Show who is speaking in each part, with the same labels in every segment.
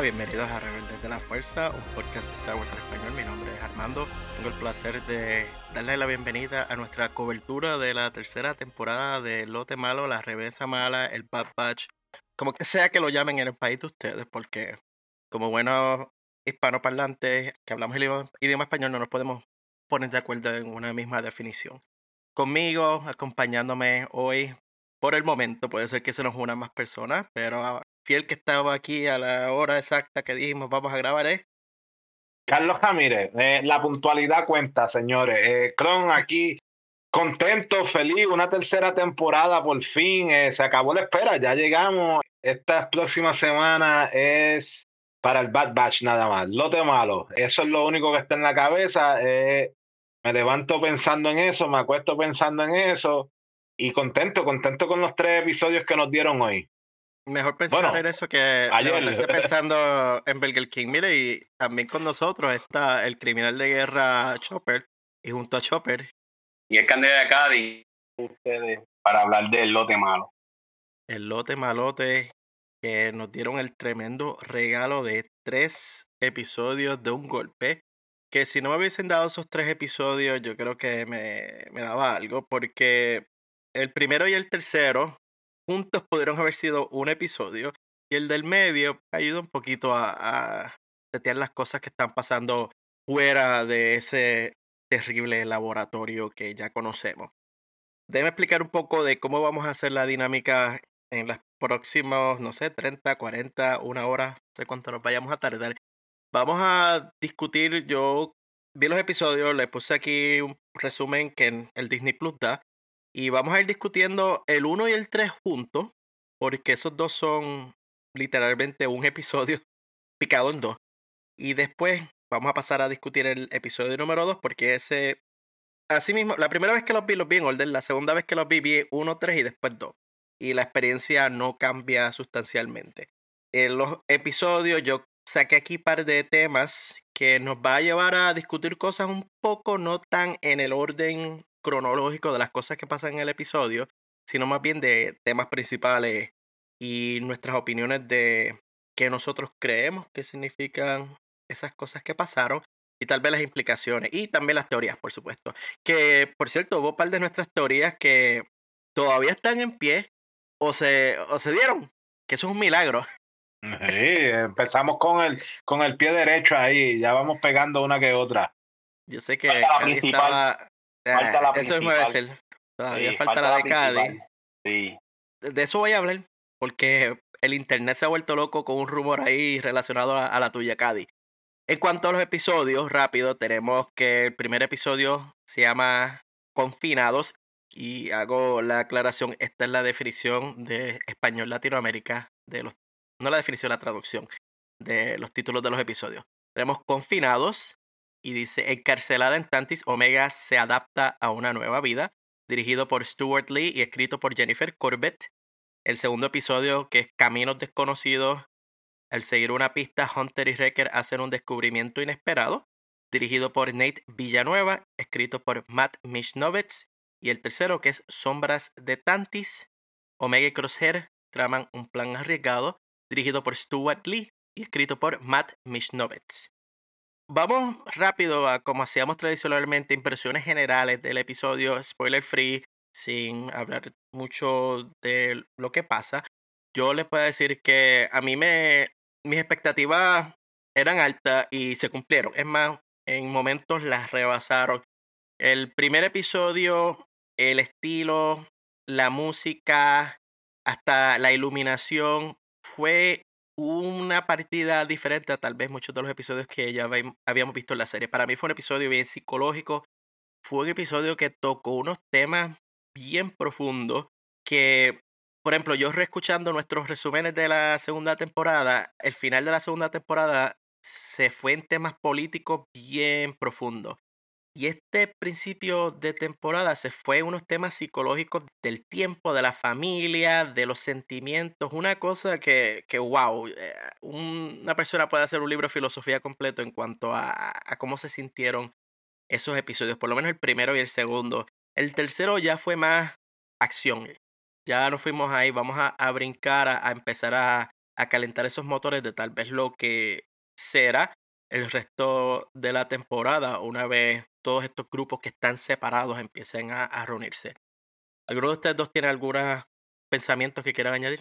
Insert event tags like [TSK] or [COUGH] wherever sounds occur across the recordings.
Speaker 1: Bienvenidos a Rebeldes de la Fuerza, un podcast de Star Wars en español. Mi nombre es Armando. Tengo el placer de darle la bienvenida a nuestra cobertura de la tercera temporada de Lote Malo, La Reversa Mala, el Bad Batch, como sea que lo llamen en el país de ustedes, porque como buenos hispanoparlantes que hablamos el idioma español no nos podemos poner de acuerdo en una misma definición. Conmigo, acompañándome hoy, por el momento, puede ser que se nos unan más personas, pero fiel que estaba aquí a la hora exacta que dijimos vamos a grabar es
Speaker 2: Carlos Ramírez. Eh, la puntualidad cuenta, señores. Eh, Cron aquí contento, feliz, una tercera temporada por fin, eh, se acabó la espera, ya llegamos. Esta próxima semana es para el Bad Batch nada más, lote malo. Eso es lo único que está en la cabeza. me levanto pensando en eso, me acuesto pensando en eso y contento, contento con los tres episodios que nos dieron hoy.
Speaker 1: Mejor pensar en eso que ayer. [LAUGHS] pensando en Burger King. Mire, y también con nosotros está el criminal de guerra Chopper. Y junto a Chopper.
Speaker 3: Y el candidato de Cádiz.
Speaker 2: Ustedes para hablar del lote malo.
Speaker 1: El lote malote que nos dieron el tremendo regalo de tres episodios de un golpe. Que si no me hubiesen dado esos tres episodios, yo creo que me, me daba algo. Porque el primero y el tercero juntos pudieron haber sido un episodio. Y el del medio ayuda un poquito a, a las cosas que están pasando fuera de ese terrible laboratorio que ya conocemos. Déjame explicar un poco de cómo vamos a hacer la dinámica en los próximos, no sé, 30, 40, una hora, no sé cuánto nos vayamos a tardar. Vamos a discutir, yo vi los episodios, le puse aquí un resumen que el Disney Plus da y vamos a ir discutiendo el 1 y el 3 juntos, porque esos dos son literalmente un episodio [LAUGHS] picado en dos. Y después vamos a pasar a discutir el episodio número 2, porque ese. Así mismo, la primera vez que los vi, los vi en orden. La segunda vez que los vi, vi 1, 3 y después 2. Y la experiencia no cambia sustancialmente. En los episodios, yo saqué aquí un par de temas que nos va a llevar a discutir cosas un poco no tan en el orden cronológico de las cosas que pasan en el episodio, sino más bien de temas principales y nuestras opiniones de qué nosotros creemos que significan esas cosas que pasaron y tal vez las implicaciones y también las teorías, por supuesto. Que, por cierto, hubo un par de nuestras teorías que todavía están en pie o se, o se dieron, que eso es un milagro. [LAUGHS]
Speaker 2: Sí, empezamos con el, con el pie derecho ahí, ya vamos pegando una que otra.
Speaker 1: Yo sé que estaba, Falta la eso es ser. Todavía falta, la de Cádiz.
Speaker 2: Sí.
Speaker 1: De eso voy a hablar, porque el internet se ha vuelto loco con un rumor ahí relacionado a, la tuya, Cádiz. En cuanto a los episodios, rápido, tenemos que el primer episodio se llama Confinados y hago la aclaración, esta es la definición de español Latinoamérica, de los, no la definición, la traducción de los títulos de los episodios. Tenemos Confinados, y dice, Encarcelada en Tantis, Omega se adapta a una nueva vida, dirigido por Stuart Lee y escrito por Jennifer Corbett. El segundo episodio, que es Caminos Desconocidos, al seguir una pista, Hunter y Wrecker hacen un descubrimiento inesperado, dirigido por Nate Villanueva, escrito por Matt Mishnovitz. Y el tercero, que es Sombras de Tantis, Omega y Crosshair traman un plan arriesgado, dirigido por Stuart Lee y escrito por Matt Mishnovitz. Vamos rápido a como hacíamos tradicionalmente, impresiones generales del episodio, spoiler free, sin hablar mucho de lo que pasa. Yo les puedo decir que a mí me. Mis expectativas eran altas y se cumplieron. Es más, en momentos las rebasaron. El primer episodio, el estilo, la música, hasta la iluminación, fue una partida diferente a tal vez muchos de los episodios que ya habíamos visto en la serie. Para mí fue un episodio bien psicológico, fue un episodio que tocó unos temas bien profundos que, por ejemplo, yo reescuchando nuestros resúmenes de la segunda temporada, el final de la segunda temporada se fue en temas políticos bien profundos. Y este principio de temporada se fue unos temas psicológicos del tiempo, de la familia, de los sentimientos. Una cosa que, que wow, eh, una persona puede hacer un libro de filosofía completo en cuanto a, cómo se sintieron esos episodios, por lo menos el primero y el segundo. El tercero ya fue más acción. Ya nos fuimos ahí, vamos a, brincar, a, empezar a, a calentar esos motores de tal vez lo que será el resto de la temporada una vez todos estos grupos que están separados empiecen a, reunirse. ¿Alguno de ustedes dos tiene algunos pensamientos que quieran añadir?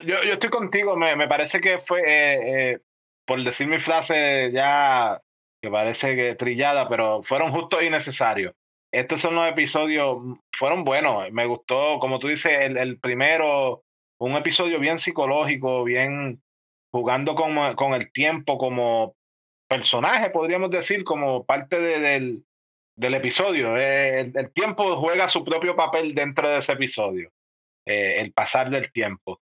Speaker 2: Yo, yo estoy contigo, me, me parece que fue, eh, eh, por decir mi frase ya que parece que trillada, pero fueron justos y necesarios. Estos son los episodios, mm, fueron buenos, me gustó, como tú dices, el, el primero, un episodio bien psicológico, bien jugando con, con el tiempo como personaje, podríamos decir, como parte del, del episodio. Eh, el, tiempo juega su propio papel dentro de ese episodio, eh, el pasar del tiempo.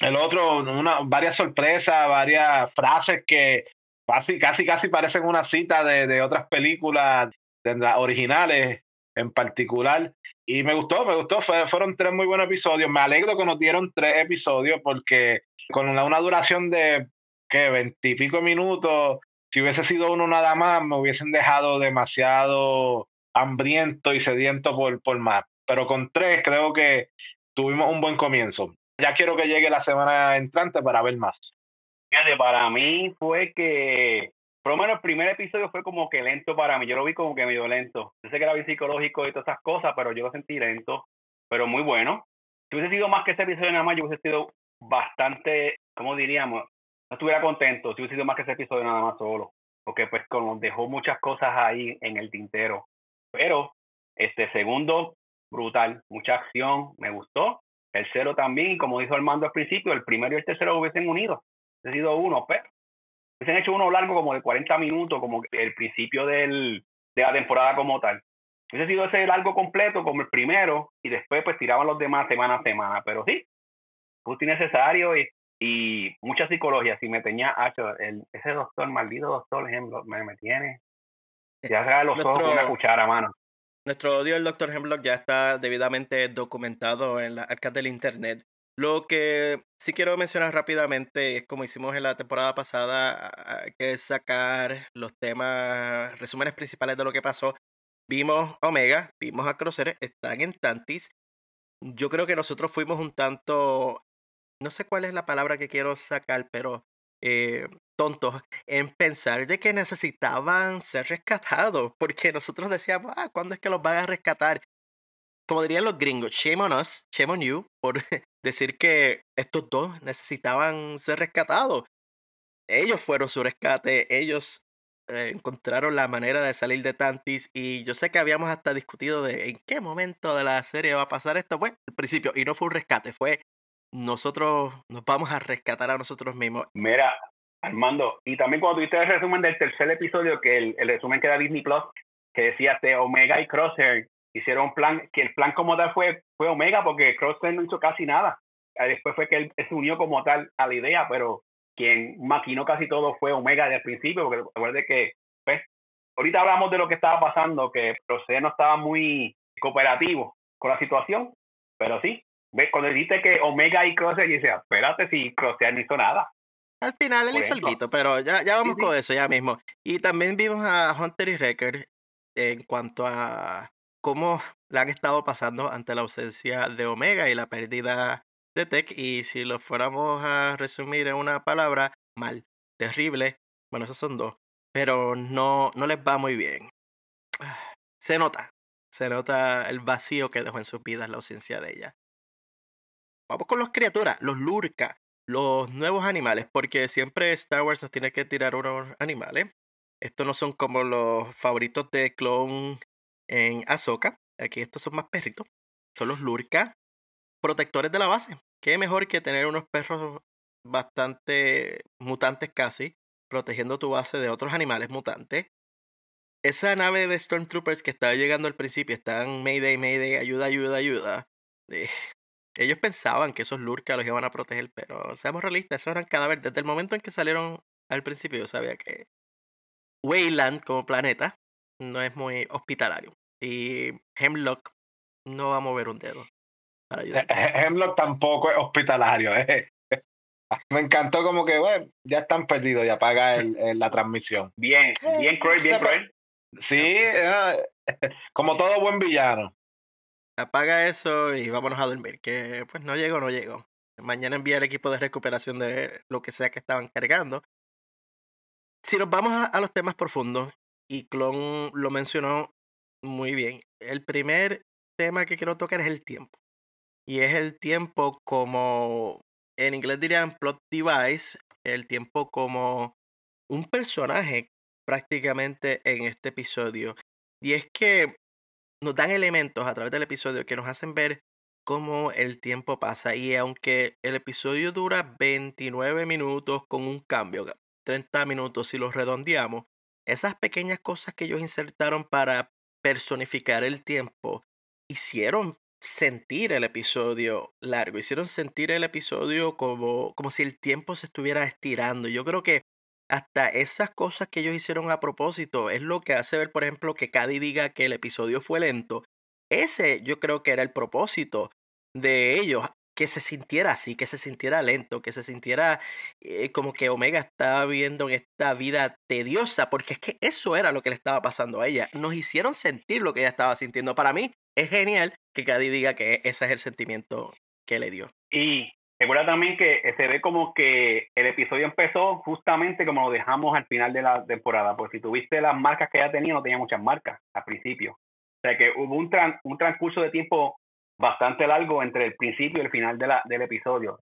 Speaker 2: El otro, una, varias sorpresas, varias frases que casi, casi, casi parecen una cita de, de otras películas, de las originales en particular. Y me gustó, me gustó. fueron tres muy buenos episodios. Me alegro que nos dieron tres episodios porque con una, una duración de que veintipico minutos si hubiese sido uno nada más, me hubiesen dejado demasiado hambriento y sediento por, por más. Pero con tres creo que tuvimos un buen comienzo. Ya quiero que llegue la semana entrante para ver más.
Speaker 3: Fíjate, para mí fue que, por lo menos el primer episodio fue como que lento para mí. Yo lo vi como que medio lento. Yo sé que era bien psicológico y todas esas cosas, pero yo lo sentí lento, pero muy bueno. Si hubiese sido más que ese episodio nada más, yo hubiese sido bastante, ¿cómo diríamos? No estuviera contento si hubiese sido más que ese episodio nada más solo, porque pues como dejó muchas cosas ahí en el tintero. Pero este segundo, brutal, mucha acción, me gustó. El cero también, como dijo Armando al principio, el primero y el tercero hubiesen unido. Hubiese sido uno, pero hubiesen hecho uno largo como de 40 minutos, como el principio de la temporada como tal. Hubiese sido ese largo completo como el primero y después pues tiraban los demás semana a semana. Pero sí, justo innecesario y y mucha psicología. Si me tenía, el, ese doctor, maldito doctor, ejemplo, me, me tiene. Eh, ya sea los ojos con una cuchara, mano.
Speaker 1: Nuestro odio al doctor Hemlock ya está debidamente documentado en las arcas del internet. Lo que sí quiero mencionar rápidamente es como hicimos en la temporada pasada, hay que sacar los temas, resúmenes principales de lo que pasó. Vimos Omega, vimos a Crosser, están en Tantis. Yo creo que nosotros fuimos un tanto no sé cuál es la palabra que quiero sacar, pero eh, tontos en pensar de que necesitaban ser rescatados, porque nosotros decíamos, ah, ¿cuándo es que los van a rescatar? Como dirían los gringos, shame on us, shame on you, por [LAUGHS] decir que estos dos necesitaban ser rescatados. Ellos fueron su rescate, ellos eh, encontraron la manera de salir de Tantis y yo sé que habíamos hasta discutido de en qué momento de la serie va a pasar esto. Pues, al principio, y no fue un rescate, fue nosotros nos vamos a rescatar a nosotros mismos.
Speaker 3: Mira, Armando, y también cuando tuviste el resumen del tercer episodio, que el, resumen que era Disney Plus, que decía que Omega y Crosshair hicieron un plan, que el plan como tal fue, fue Omega, porque Crosshair no hizo casi nada. Después fue que él, se unió como tal a la idea, pero quien maquinó casi todo fue Omega desde el principio, porque recuerde que, pues, ahorita hablamos de lo que estaba pasando, que Crosshair no estaba muy cooperativo con la situación, pero sí, ¿Ves? Cuando dijiste que Omega y Crosshair, y decía, espérate si Crosshair no hizo nada.
Speaker 1: Al final él hizo algo, pero ya, ya vamos con eso ya mismo. Y también vimos a Hunter y Wrecker en cuanto a cómo le han estado pasando ante la ausencia de Omega y la pérdida de Tech. Y si lo fuéramos a resumir en una palabra, mal, terrible. Bueno, esas son dos. Pero no, no les va muy bien. Se nota. Se nota el vacío que dejó en sus vidas la ausencia de ella. Vamos con las criaturas, los lurka, los nuevos animales, porque siempre Star Wars nos tiene que tirar unos animales. Estos no son como los favoritos de Clone en Ahsoka. Aquí estos son más perritos. Son los lurka, protectores de la base. Qué mejor que tener unos perros bastante mutantes casi, protegiendo tu base de otros animales mutantes. Esa nave de Stormtroopers que estaba llegando al principio, están Mayday, Mayday, ayuda, ayuda, ayuda. Eh, ellos pensaban que esos Lurka los iban a proteger, pero seamos realistas, esos eran cadáveres. Desde el momento en que salieron al principio, yo sabía que Wayland como planeta no es muy hospitalario. Y Hemlock no va a mover un dedo
Speaker 2: para ayudar. Hemlock tampoco es hospitalario. [LAUGHS] Eh. Me encantó como que, bueno, ya están perdidos, ya apaga el, la transmisión.
Speaker 3: Bien, bien cruel, bien cruel.
Speaker 2: Sí, eh, [LAUGHS] como todo buen villano
Speaker 1: apaga eso y vámonos a dormir. Que pues no llego, no llego. mañana envía el equipo de recuperación de lo que sea que estaban cargando. Si nos vamos a, a los temas profundos, y Clon lo mencionó muy bien, el primer tema que quiero tocar es el tiempo. Y es el tiempo como, en inglés dirían plot device, el tiempo como un personaje prácticamente en este episodio. Y es que nos dan elementos a través del episodio que nos hacen ver cómo el tiempo pasa. Y aunque el episodio dura 29 minutos con un cambio, 30 minutos si lo redondeamos, esas pequeñas cosas que ellos insertaron para personificar el tiempo hicieron sentir el episodio largo, hicieron sentir el episodio como, como si el tiempo se estuviera estirando. Yo creo que hasta esas cosas que ellos hicieron a propósito es lo que hace ver, por ejemplo, que Cady diga que el episodio fue lento. Ese yo creo que era el propósito de ellos, que se sintiera así, que se sintiera lento, que se sintiera eh, como que Omega estaba viviendo en esta vida tediosa, porque es que eso era lo que le estaba pasando a ella. Nos hicieron sentir lo que ella estaba sintiendo. Para mí es genial que Cady diga que ese es el sentimiento que le dio.
Speaker 3: Y Recuerda también que eh, se ve como que el episodio empezó justamente como lo dejamos al final de la temporada. Pues si tuviste las marcas que ella tenía, no tenía muchas marcas al principio. O sea que hubo un, transcurso de tiempo bastante largo entre el principio y el final del episodio.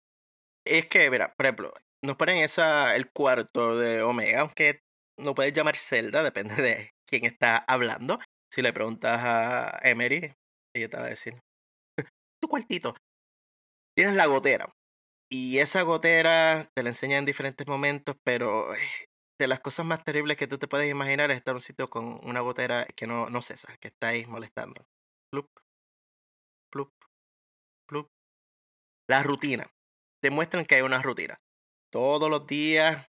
Speaker 1: Es que, mira, por ejemplo, nos ponen esa, el cuarto de Omega, aunque no puedes llamar Zelda, depende de quién está hablando. Si le preguntas a Emery, ella te va a decir, [LAUGHS] tu cuartito. Tienes la gotera. Y esa gotera te la enseña en diferentes momentos, pero eh, de las cosas más terribles que tú te puedes imaginar es estar en un sitio con una gotera que no, no cesa, que está ahí molestando. Plup, plup, plup. La rutina. Te muestran que hay una rutina. Todos los días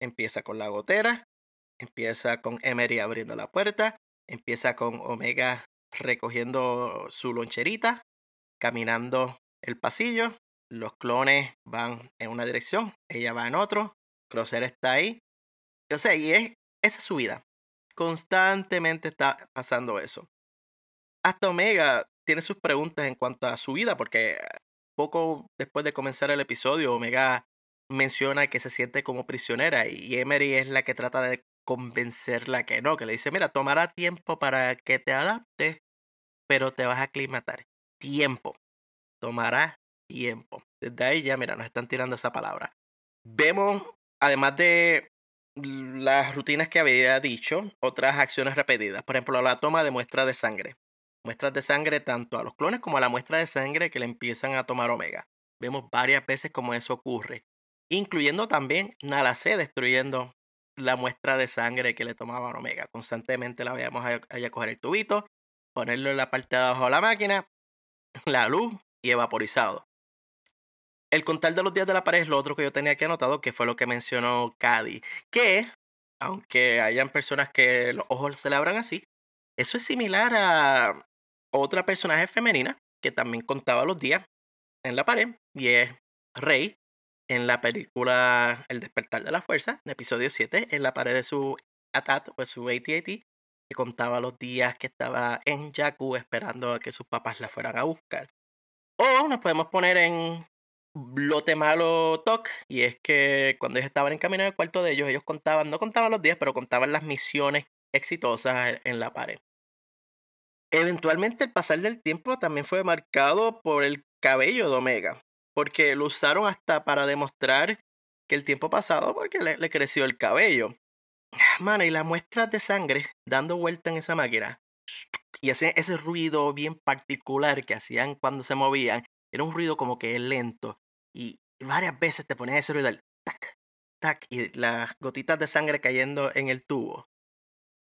Speaker 1: empieza con la gotera, empieza con Emery abriendo la puerta, empieza con Omega recogiendo su loncherita, caminando el pasillo, los clones van en una dirección, ella va en otro, Crosser está ahí. O sea, y es, esa es su vida. Constantemente está pasando eso. Hasta Omega tiene sus preguntas en cuanto a su vida, porque poco después de comenzar el episodio, Omega menciona que se siente como prisionera y Emery es la que trata de convencerla que no, que le dice, mira, tomará tiempo para que te adaptes, pero te vas a aclimatar. Tiempo. Tomará tiempo. Desde ahí ya, mira, nos están tirando esa palabra. Vemos, además de las rutinas que había dicho, otras acciones repetidas. Por ejemplo, la toma de muestras de sangre. Muestras de sangre tanto a los clones como a la muestra de sangre que le empiezan a tomar Omega. Vemos varias veces cómo eso ocurre. Incluyendo también C destruyendo la muestra de sangre que le tomaban Omega. Constantemente la veíamos a, a coger el tubito, ponerlo en la parte de abajo de la máquina, la luz y evaporizado. El contar de los días de la pared es lo otro que yo tenía aquí anotado, que fue lo que mencionó Cady. Que, aunque hayan personas que los ojos se le abran así, eso es similar a otra personaje femenina que también contaba los días en la pared, y es Rey, en la película El despertar de la fuerza, en episodio 7, en la pared de su ATAT o su AT-AT, que contaba los días que estaba en Jakku esperando a que sus papás la fueran a buscar. O nos podemos poner en lote malo toc y es que cuando ellos estaban en camino al cuarto de ellos, ellos contaban, no contaban los días, pero contaban las misiones exitosas en la pared. Eventualmente el pasar del tiempo también fue marcado por el cabello de Omega, porque lo usaron hasta para demostrar que el tiempo pasado, porque le, creció el cabello. [SIGHS] Mano, y las muestras de sangre dando vuelta en esa máquina, [TSK] y hacían ese ruido bien particular que hacían cuando se movían, era un ruido como que lento, y varias veces te ponías ese ruido del tac, tac, y las gotitas de sangre cayendo en el tubo.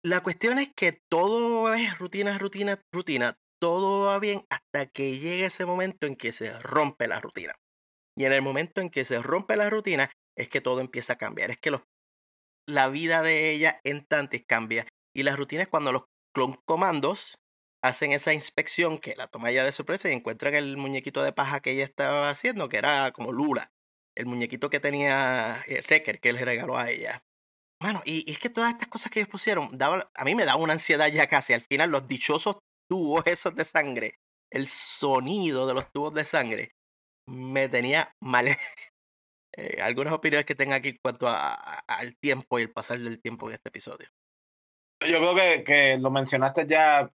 Speaker 1: La cuestión es que todo es rutina, rutina, rutina. Todo va bien hasta que llega ese momento en que se rompe la rutina. Y en el momento en que se rompe la rutina es que todo empieza a cambiar. Es que la vida de ella en Tantis cambia. Y la rutina es cuando los comandos hacen esa inspección que la toma ella de sorpresa y encuentran el muñequito de paja que ella estaba haciendo, que era como Lula, el muñequito que tenía eh, Recker, que le regaló a ella. Bueno, y, es que todas estas cosas que ellos pusieron, daba, a mí me daba una ansiedad ya casi. Al final, los dichosos tubos esos de sangre, el sonido de los tubos de sangre, me tenía mal. [LAUGHS] Eh, algunas opiniones que tenga aquí en cuanto al tiempo y el pasar del tiempo en este episodio.
Speaker 2: Yo creo que, que lo mencionaste ya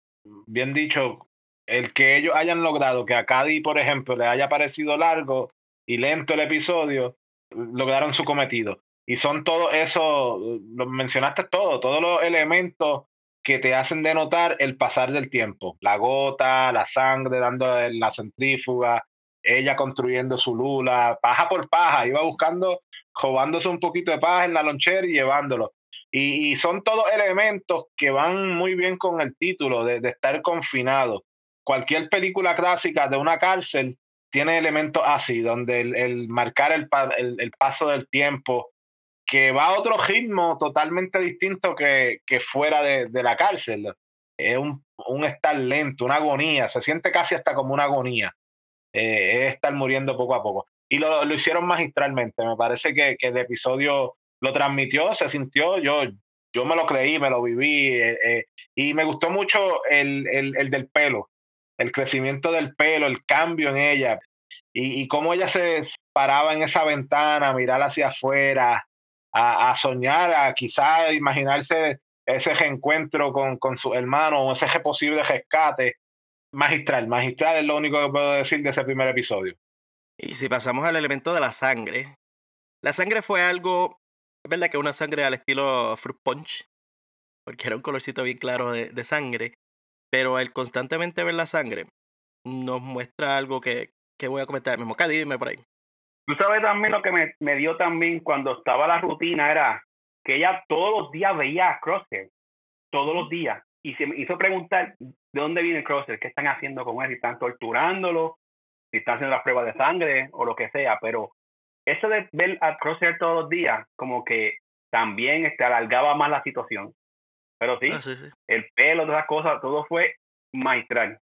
Speaker 2: bien dicho, el que ellos hayan logrado que a Cady, por ejemplo, le haya parecido largo y lento el episodio, lograron su cometido. Y son todo eso, lo mencionaste todo, todos los elementos que te hacen denotar el pasar del tiempo. La gota, la sangre dando la centrífuga, ella construyendo su lula, paja por paja, iba buscando, robándose un poquito de paja en la lonchera y llevándolo. Y, son todos elementos que van muy bien con el título de, estar confinado. Cualquier película clásica de una cárcel tiene elementos así, donde el, marcar el, el, paso del tiempo, que va a otro ritmo totalmente distinto que, que fuera de, de, la cárcel. Es un, un, estar lento, una agonía, se siente casi hasta como una agonía. Eh, es estar muriendo poco a poco. Y lo, lo hicieron magistralmente. Me parece que, que el episodio lo transmitió, se sintió, yo, yo me lo creí, me lo viví, eh, eh, y me gustó mucho el, el, el, del pelo, el crecimiento del pelo, el cambio en ella, y, y cómo ella se paraba en esa ventana, a mirar hacia afuera, a, soñar, a quizá imaginarse ese reencuentro con, con su hermano, ese posible rescate. Magistral, magistral es lo único que puedo decir de ese primer episodio.
Speaker 1: Y si pasamos al elemento de la sangre, la sangre fue algo es verdad que una sangre al estilo Fruit Punch, porque era un colorcito bien claro de, sangre, pero el constantemente ver la sangre nos muestra algo que, que voy a comentar mismo. Cady, dime por ahí.
Speaker 3: Tú sabes también lo que me, me, dio también cuando estaba la rutina era que ella todos los días veía a Crosshair, todos los días, y se me hizo preguntar de dónde viene Crosshair, qué están haciendo con él, si están torturándolo, si están haciendo las pruebas de sangre o lo que sea, pero eso de ver a Crosshair todos los días, como que también este, alargaba más la situación. Pero sí, ah, el pelo, todas las cosas, todo fue maestral.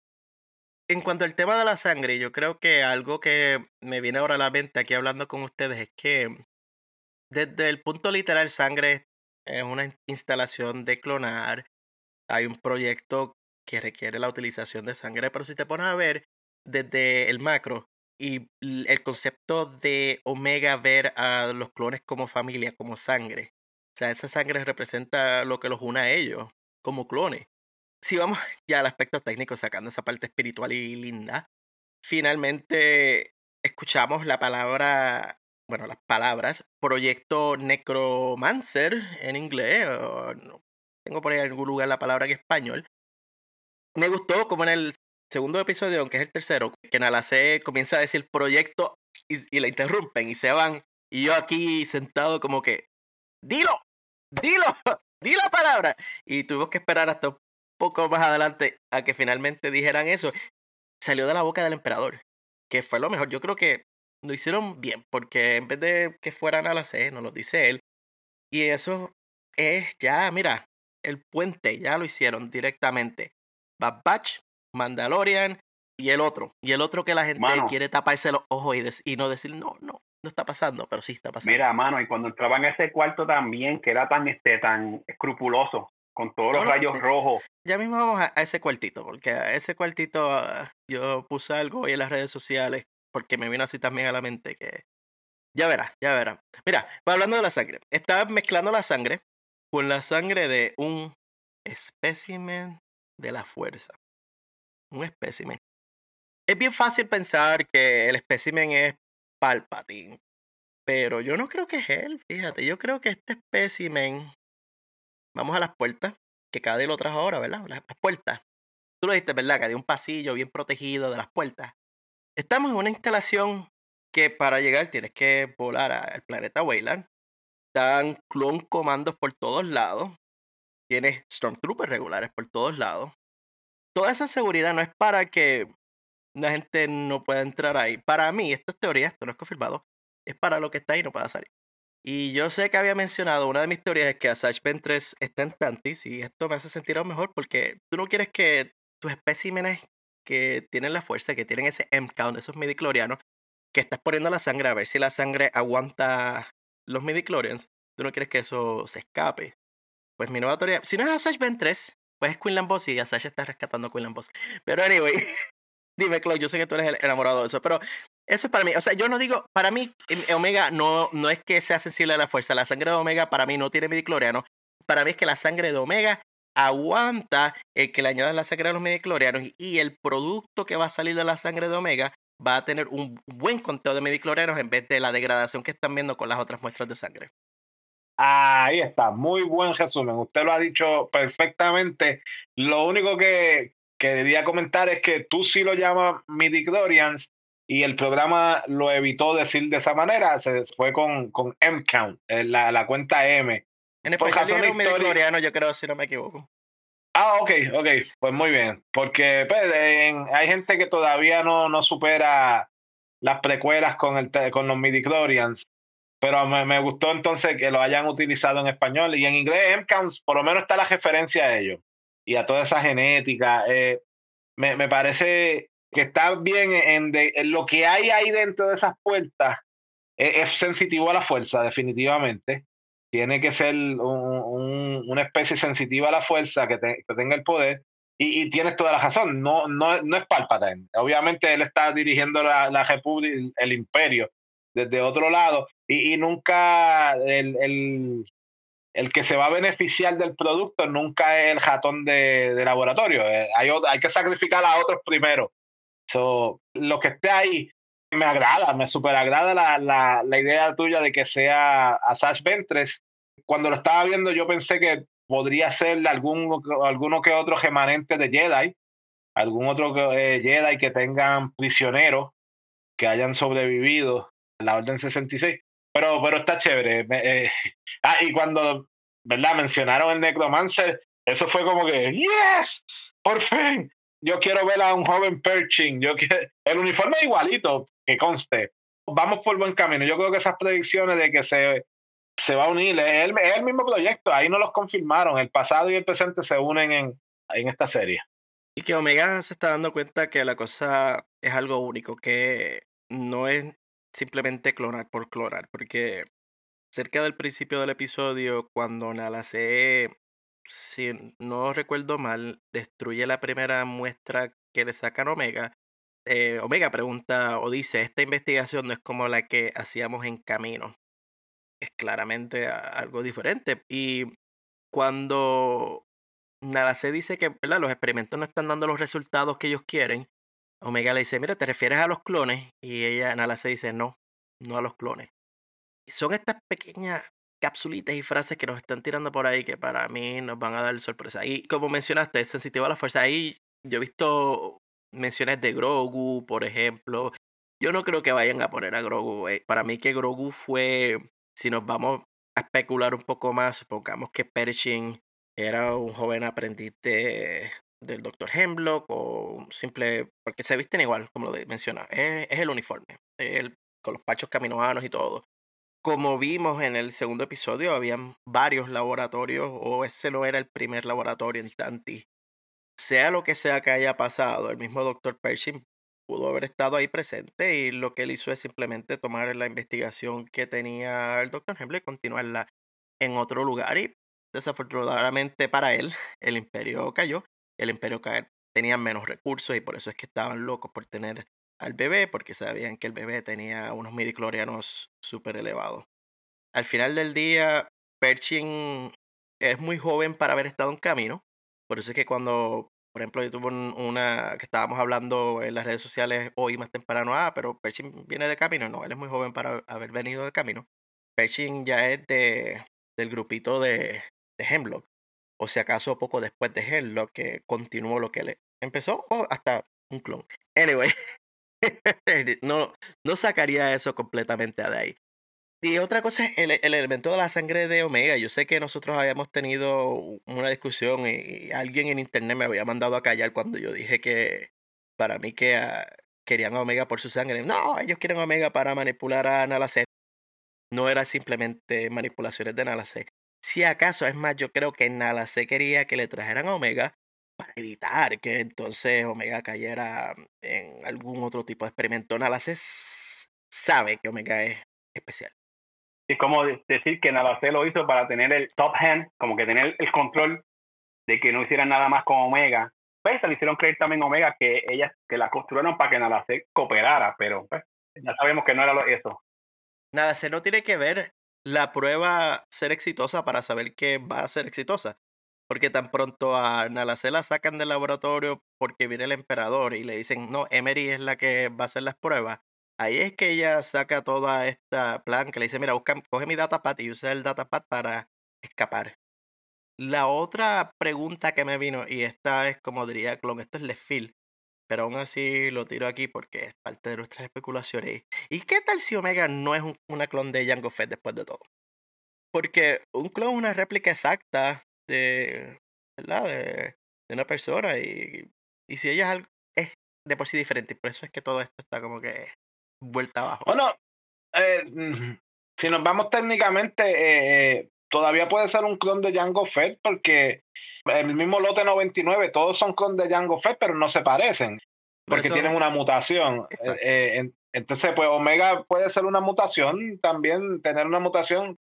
Speaker 1: En cuanto al tema de la sangre, yo creo que algo que me viene ahora a la mente aquí hablando con ustedes es que desde el punto literal, sangre es una instalación de clonar. Hay un proyecto que requiere la utilización de sangre, pero si te pones a ver desde el macro, y el concepto de Omega ver a los clones como familia, como sangre. O sea, esa sangre representa lo que los une a ellos, como clones. Si vamos [LAUGHS] ya al aspecto técnico, sacando esa parte espiritual y linda, finalmente escuchamos la palabra, bueno, las palabras, proyecto necromancer en inglés, no, tengo por ahí en algún lugar la palabra en español. Me gustó como en el segundo episodio, aunque es el tercero, que Nalase comienza a decir proyecto y, la interrumpen y se van. Y yo aquí sentado como que, dilo, dilo, [LAUGHS] di la palabra. Y tuvimos que esperar hasta un poco más adelante a que finalmente dijeran eso. Salió de la boca del emperador, que fue lo mejor. Yo creo que lo hicieron bien, porque en vez de que fueran a la C, nos lo dice él. Y eso es ya, mira, el puente, ya lo hicieron directamente. Bad Batch Mandalorian y el otro. Y el otro que la gente quiere taparse los ojos y, y, no decir, no, no, no está pasando, pero sí está pasando.
Speaker 3: Mira, mano, y cuando entraba en ese cuarto también, que era tan, este, tan escrupuloso, con todos los rayos rojos.
Speaker 1: Ya mismo vamos a, ese cuartito, porque a ese cuartito ah, yo puse algo hoy en las redes sociales, porque me vino así también a la mente que... Ya verás, ya verás. Mira, hablando de la sangre, estaba mezclando la sangre con la sangre de un espécimen de la fuerza un espécimen. Es bien fácil pensar que el espécimen es Palpatine, pero yo no creo que es él, fíjate, yo creo que este espécimen, vamos a las puertas, que cada día lo trajo ahora, ¿verdad? Las, puertas. Tú lo dijiste, ¿verdad? Que hay un pasillo bien protegido de las puertas. Estamos en una instalación que para llegar tienes que volar al planeta Wayland. Dan clon comandos por todos lados. Tienes Stormtroopers regulares por todos lados toda esa seguridad no es para que la gente no pueda entrar ahí. Para mí, esto es teoría, esto no es confirmado, es para lo que está ahí no pueda salir. Y yo sé que había mencionado, una de mis teorías es que Asajj Ventress está en Tantis y esto me hace sentir aún mejor porque tú no quieres que tus especímenes que tienen la fuerza, que tienen ese M-count, esos midichlorianos, que estás poniendo la sangre a ver si la sangre aguanta los midichlorians, tú no quieres que eso se escape. Pues mi nueva teoría, si no es Asajj Ventress, pues es Quinlan Boss y Sasha está rescatando a Quinlan Boss. Pero anyway, [LAUGHS] dime, Chloe, yo sé que tú eres el enamorado de eso, pero Eso es para mí. O sea, yo no digo, para mí, Omega no, no es que sea sensible a la fuerza. La sangre de Omega para mí no tiene midicloriano. Para mí es que la sangre de Omega aguanta el que le añadan la sangre a los midiclorianos y el producto que va a salir de la sangre de Omega va a tener un buen conteo de midiclorianos en vez de la degradación que están viendo con las otras muestras de sangre.
Speaker 2: Ahí está, muy buen resumen. Usted lo ha dicho perfectamente. Lo único que, que debía comentar es que tú sí lo llamas midichlorians y el programa lo evitó decir de esa manera. Se fue con, con M-Count, eh, la, la cuenta M.
Speaker 1: En español yo creo, si no me equivoco.
Speaker 2: Ah, ok, ok, pues muy bien. Porque pues, hay gente que todavía no, no supera las precuelas con, el, con los midichlorians pero me, me, gustó entonces que lo hayan utilizado en español y en inglés MCOUNTS por lo menos está la referencia a ellos y a toda esa genética. Eh, me, me, parece que está bien en, de, lo que hay ahí dentro de esas puertas. Es, sensitivo a la fuerza, definitivamente. Tiene que ser un, una especie sensitiva a la fuerza que, que tenga el poder. Y, y, tienes toda la razón, no, no, no es Palpatine. Obviamente él está dirigiendo la, la República, el imperio, desde otro lado y, nunca el, el, el, que se va a beneficiar del producto nunca es el ratón de, laboratorio. Eh, hay, hay que sacrificar a otros primero. So, lo que esté ahí me agrada, me super agrada la, la, la idea tuya de que sea Asajj Ventres. Cuando lo estaba viendo yo pensé que podría ser algún, alguno que otro remanente de Jedi, algún otro eh, Jedi que tengan prisioneros que hayan sobrevivido la Orden 66. Pero, pero está chévere. Eh, [LAUGHS] ah, y cuando, ¿verdad? Mencionaron el Necromancer, eso fue como que, ¡Yes! ¡Por fin! Yo quiero ver a un joven Perching. Yo. El uniforme igualito, que conste. Vamos por buen camino. Yo creo que esas predicciones de que se, se va a unir, es el, es el mismo proyecto. Ahí no los confirmaron. El pasado y el presente se unen en, en esta serie.
Speaker 1: Y que Omega se está dando cuenta que la cosa es algo único, que no es simplemente clonar por clonar, porque cerca del principio del episodio, cuando Nalase, si no recuerdo mal, destruye la primera muestra que le sacan Omega, eh, Omega pregunta o dice, esta investigación no es como la que hacíamos en camino. Es claramente algo diferente. Y cuando Nalase dice que los experimentos no están dando los resultados que ellos quieren, Omega le dice, mira, ¿te refieres a los clones? Y ella, Nala se dice, no, no a los clones. Y son estas pequeñas capsulitas y frases que nos están tirando por ahí que para mí nos van a dar sorpresa. Y como mencionaste, es a la fuerza. Ahí yo he visto menciones de Grogu, por ejemplo. Yo no creo que vayan a poner a Grogu. Eh. Para mí que Grogu fue, si nos vamos a especular un poco más, supongamos que Pershing era un joven aprendiz de, del Dr. Hemlock o simple, porque se visten igual, como lo menciona, es, es el uniforme, el, con los pachos caminoanos y todo. Como vimos en el segundo episodio, habían varios laboratorios, o ese no era el primer laboratorio en Tanti. Sea lo que sea que haya pasado, el mismo Dr. Pershing pudo haber estado ahí presente y lo que él hizo es simplemente tomar la investigación que tenía el Dr. Hemlock y continuarla en otro lugar. Y desafortunadamente para él, el imperio cayó el imperio caer tenía menos recursos y por eso es que estaban locos por tener al bebé, porque sabían que el bebé tenía unos midiclorianos súper elevados. Al final del día, Pershing es muy joven para haber estado en camino, por eso es que cuando, por ejemplo, yo tuve una que estábamos hablando en las redes sociales hoy más temprano, ah, pero Pershing viene de camino, no, él es muy joven para haber venido de camino. Pershing ya es de, del grupito de, de Hemlock o si acaso poco después de lo que continuó lo que le empezó, o hasta un clon. Anyway, [LAUGHS] no, no sacaría eso completamente de ahí. Y otra cosa es el, el, elemento de la sangre de Omega. Yo sé que nosotros habíamos tenido una discusión y, alguien en internet me había mandado a callar cuando yo dije que para mí que ah, querían a Omega por su sangre. No, ellos quieren Omega para manipular a Nalase. No era simplemente manipulaciones de Nalase. Si acaso, es más, yo creo que Nalase quería que le trajeran a Omega para evitar que entonces Omega cayera en algún otro tipo de experimento. Nalase sabe que Omega es especial.
Speaker 3: Es como decir que Nalase lo hizo para tener el top hand, como que tener el control de que no hicieran nada más con Omega. Pues le hicieron creer también a Omega que ellas que la construyeron para que Nalase cooperara, pero pues, ya sabemos que no era eso.
Speaker 1: Nada, se no tiene que ver la prueba ser exitosa para saber que va a ser exitosa. Porque tan pronto a Nalase la sacan del laboratorio porque viene el emperador y le dicen, no, Emery es la que va a hacer las pruebas. Ahí es que ella saca toda esta plan que le dice, mira, busca, coge mi datapad y usa el datapad para escapar. La otra pregunta que me vino, y esta es como diría Clon, esto es Lefil, pero aún así lo tiro aquí porque es parte de nuestras especulaciones. ¿Y qué tal si Omega no es una clon de Jango Fett después de todo? Porque un clon es una réplica exacta de, ¿verdad? De, una persona y, y si ella es, de por sí diferente, por eso es que todo esto está como que vuelta abajo.
Speaker 2: Bueno, eh, si nos vamos técnicamente, eh, eh, todavía puede ser un clon de Jango Fett porque el mismo lote 99, todos son clon de Jango Fett, pero no se parecen porque tienen una mutación. entonces, pues Omega puede ser una mutación, también tener una mutación,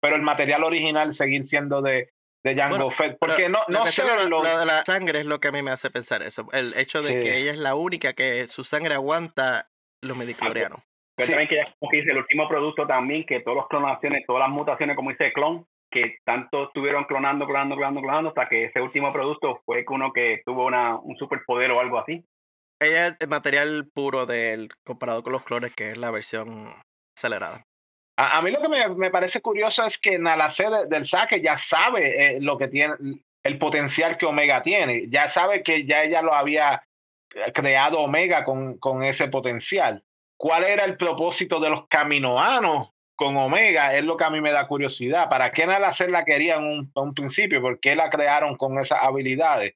Speaker 2: pero el material original seguir siendo de, de Jango Fett. Porque no, no sé.
Speaker 1: Lo, de la sangre es lo que a mí me hace pensar eso. El hecho de que ella es la única que su sangre aguanta los mediclorianos.
Speaker 3: Pero también que ya dice el último producto también, que todas las clonaciones, todas las mutaciones, como dice clon, que tanto estuvieron clonando, clonando, clonando, clonando, hasta que ese último producto fue uno que tuvo una, un superpoder o algo así.
Speaker 1: Ella es material puro del comparado con los clones, que es la versión acelerada.
Speaker 2: A, mí lo que me, me, parece curioso es que Nalase del saque ya sabe eh, lo que tiene, el potencial que Omega tiene. Ya sabe que ya ella lo había eh, creado Omega con, con ese potencial. ¿Cuál era el propósito de los caminoanos con Omega? Es lo que a mí me da curiosidad. ¿Para qué Nalase la querían un, un principio? ¿Por qué la crearon con esas habilidades?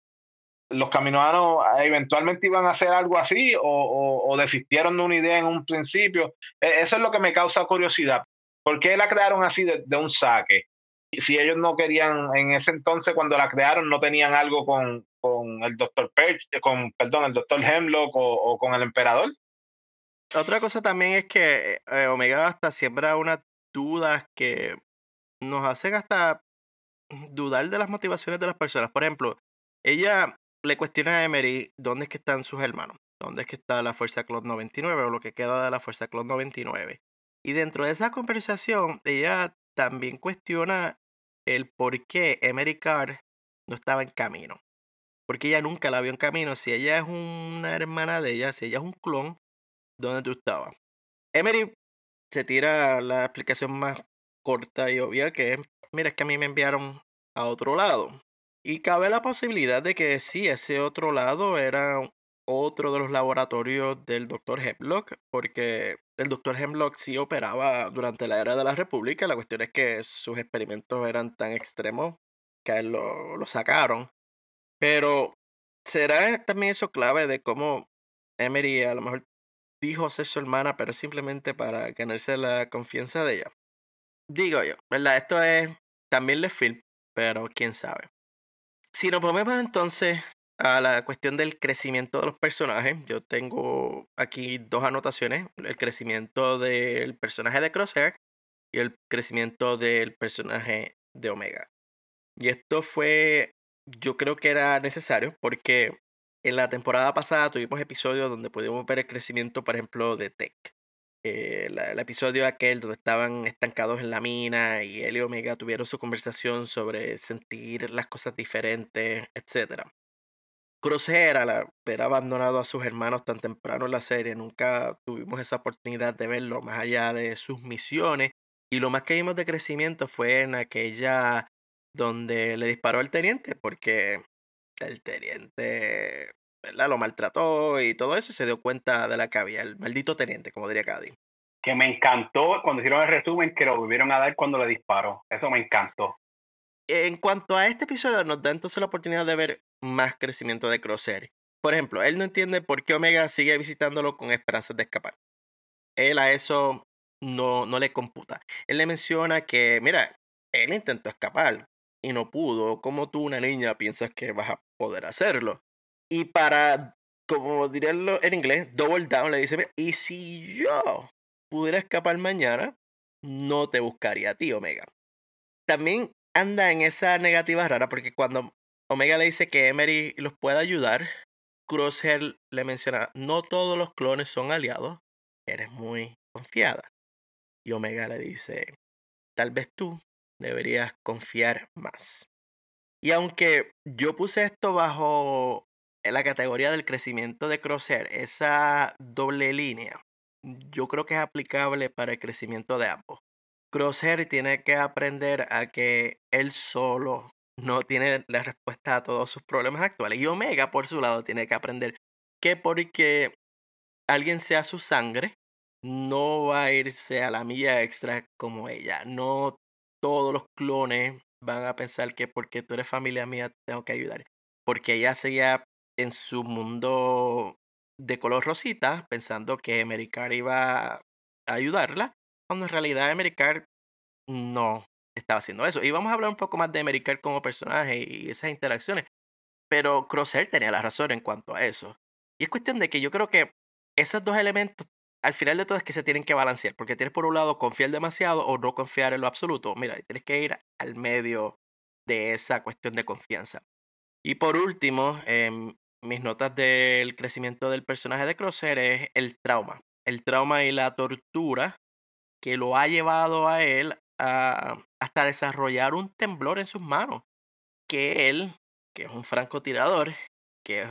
Speaker 2: los caminoanos eventualmente iban a hacer algo así o, desistieron de una idea en un principio. E, eso es lo que me causa curiosidad. ¿Por qué la crearon así de, un saque? Si ellos no querían, en ese entonces cuando la crearon, no tenían algo con, con el doctor Perch, con, perdón, el doctor Hemlock o, con el emperador.
Speaker 1: Otra cosa también es que eh, Omega hasta siembra unas dudas que nos hacen hasta dudar de las motivaciones de las personas. Por ejemplo, ella le cuestiona a Emery dónde es que están sus hermanos, dónde es que está la Fuerza Clon 99 o lo que queda de la Fuerza Clon 99. Y dentro de esa conversación, ella también cuestiona el por qué Emery Carr no estaba en camino. Porque ella nunca la vio en camino. Si ella es una hermana de ella, si ella es un clon, ¿dónde tú estabas? Emery se tira la explicación más corta y obvia que es, mira, es que a mí me enviaron a otro lado. Y cabe la posibilidad de que sí, ese otro lado era otro de los laboratorios del Dr. Hemlock, porque el Dr. Hemlock sí operaba durante la era de la República. La cuestión es que sus experimentos eran tan extremos que a él lo, lo sacaron. Pero será también eso clave de cómo Emery a lo mejor dijo ser su hermana, pero simplemente para ganarse la confianza de ella. Digo yo, ¿verdad? Esto es también le film, pero quién sabe. Si nos ponemos entonces a la cuestión del crecimiento de los personajes, yo tengo aquí dos anotaciones, el crecimiento del personaje de Crosshair y el crecimiento del personaje de Omega. Y esto fue, yo creo que era necesario porque en la temporada pasada tuvimos episodios donde pudimos ver el crecimiento, por ejemplo, de Tech. Eh, el episodio aquel donde estaban estancados en la mina y él y Omega tuvieron su conversación sobre sentir las cosas diferentes, etc. Crosshair, al haber abandonado a sus hermanos tan temprano en la serie, nunca tuvimos esa oportunidad de verlo más allá de sus misiones. Y lo más que vimos de crecimiento fue en aquella donde le disparó al teniente, porque el teniente lo maltrató y todo eso, se dio cuenta de la que había, el maldito teniente, como diría Cady.
Speaker 3: Que me encantó cuando hicieron el resumen que lo volvieron a dar cuando le disparó. Eso me encantó.
Speaker 1: En cuanto a este episodio, nos da entonces la oportunidad de ver más crecimiento de Crosshair. Por ejemplo, él no entiende por qué Omega sigue visitándolo con esperanzas de escapar. Él a eso no, no le computa. Él le menciona que, mira, él intentó escapar y no pudo. Como tú, una niña, piensas que vas a poder hacerlo? Y para, como diría en inglés, double down, le dice, y si yo pudiera escapar mañana, no te buscaría a ti, Omega. También anda en esa negativa rara porque cuando Omega le dice que Emery los puede ayudar, Crosshair le menciona, no todos los clones son aliados. eres muy confiada. Y Omega le dice, tal vez tú deberías confiar más. Y aunque yo puse esto bajo la categoría del crecimiento de Crosshair, esa doble línea, yo creo que es aplicable para el crecimiento de ambos. Crosshair tiene que aprender a que él solo no tiene la respuesta a todos sus problemas actuales. Y Omega, por su lado, tiene que aprender que porque alguien sea su sangre, no va a irse a la milla extra como ella. No todos los clones van a pensar que porque tú eres familia mía tengo que ayudar. Porque ella seguía en su mundo de color rosita, pensando que Americar iba a ayudarla, cuando en realidad Americar no estaba haciendo eso. Y vamos a hablar un poco más de Americar como personaje y esas interacciones. Pero Crosshair tenía la razón en cuanto a eso. Y es cuestión de que yo creo que esos dos elementos, al final de todo, es que se tienen que balancear. Porque tienes por un lado confiar demasiado o no confiar en lo absoluto. Mira, tienes que ir al medio de esa cuestión de confianza. Y por último, em, mis notas del crecimiento del personaje de Crosshair es el trauma. El trauma y la tortura que lo ha llevado a él a, hasta desarrollar un temblor en sus manos. Que él, que es un francotirador, que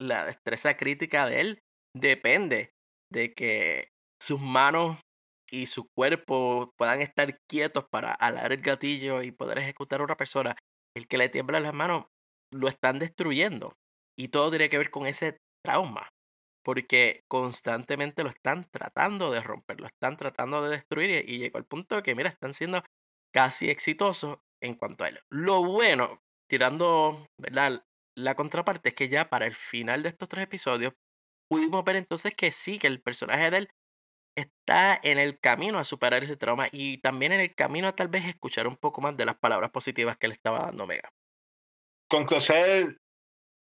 Speaker 1: la destreza crítica de él depende de que sus manos y su cuerpo puedan estar quietos para alar el gatillo y poder ejecutar a una persona. El que le tiembla las manos lo están destruyendo. Y todo tiene que ver con ese trauma. Porque constantemente lo están tratando de romper, lo están tratando de destruir. Y llegó al punto que, mira, están siendo casi exitosos en cuanto a él. Lo bueno, tirando ¿verdad? la contraparte, es que ya para el final de estos tres episodios pudimos ver entonces que sí, que el personaje de él está en el camino a superar ese trauma y también en el camino a tal vez escuchar un poco más de las palabras positivas que le estaba dando Omega.
Speaker 2: Con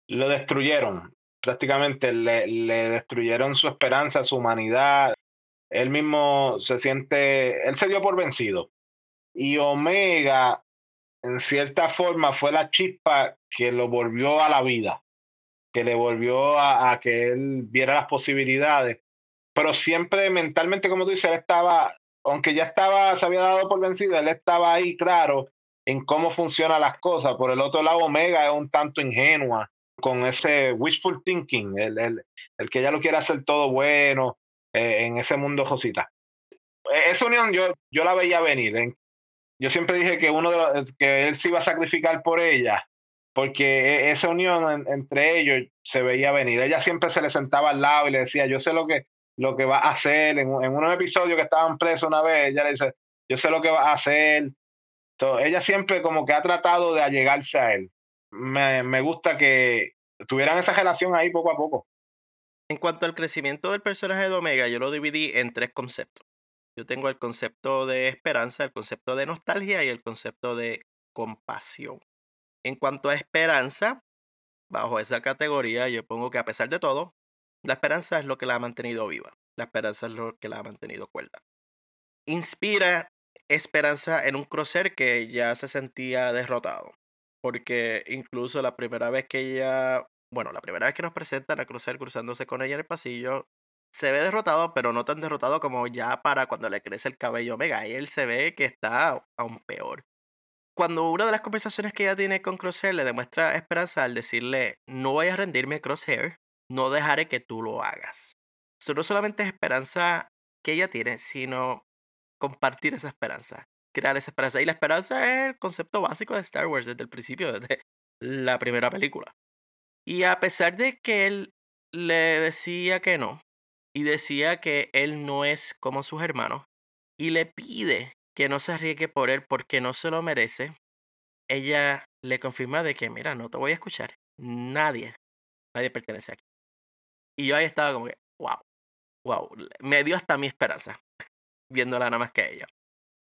Speaker 2: lo destruyeron, prácticamente le, le destruyeron su esperanza, su humanidad. Él mismo se siente, él se dio por vencido. Y Omega, en cierta forma, fue la chispa que lo volvió a la vida que le volvió a, que él viera las posibilidades. Pero siempre mentalmente, como tú dices, él estaba, aunque ya estaba, se había dado por vencido, él estaba ahí claro en cómo funcionan las cosas. Por el otro lado, Omega es un tanto ingenua con ese wishful thinking, el, el, el que ya lo quiere hacer todo bueno eh, en ese mundo Josita. E, esa unión yo, yo la veía venir. Yo siempre dije que uno de que él se iba a sacrificar por ella porque e, esa unión entre ellos se veía venir. Ella siempre se le sentaba al lado y le decía, yo sé lo que, lo que va a hacer. En, en un episodio que estaban presos una vez, ella le dice, yo sé lo que va a hacer. Entonces, ella siempre como que ha tratado de allegarse a él. Me, me gusta que tuvieran esa relación ahí poco a poco.
Speaker 1: En cuanto al crecimiento del personaje de Omega, yo lo dividí en tres conceptos. Yo tengo el concepto de esperanza, el concepto de nostalgia y el concepto de compasión. En cuanto a esperanza, bajo esa categoría yo pongo que a pesar de todo, la esperanza es lo que la ha mantenido viva. La esperanza es lo que la ha mantenido cuerda. Inspira esperanza en un crucer que ya se sentía derrotado. Porque incluso la primera vez que ella, bueno, la primera vez que nos presentan a Crucer cruzándose con ella en el pasillo, se ve derrotado, pero no tan derrotado como ya para cuando le crece el cabello Omega. Y él se ve que está aún peor cuando una de las conversaciones que ella tiene con Crosshair le demuestra esperanza al decirle, no voy a rendirme Crosshair, no dejaré que tú lo hagas. Eso no solamente es esperanza que ella tiene, sino compartir esa esperanza, crear esa esperanza. Y la esperanza es el concepto básico de Star Wars desde el principio, desde la primera película. Y a pesar de que él le decía que no, y decía que él no es como sus hermanos, y le pide que no se arriesgue por él porque no se lo merece, ella le confirma de que, mira, no te voy a escuchar. Nadie, nadie pertenece aquí. Y yo ahí estaba como que, wow, wow, me dio hasta mi esperanza [LAUGHS] viéndola nada más que ella.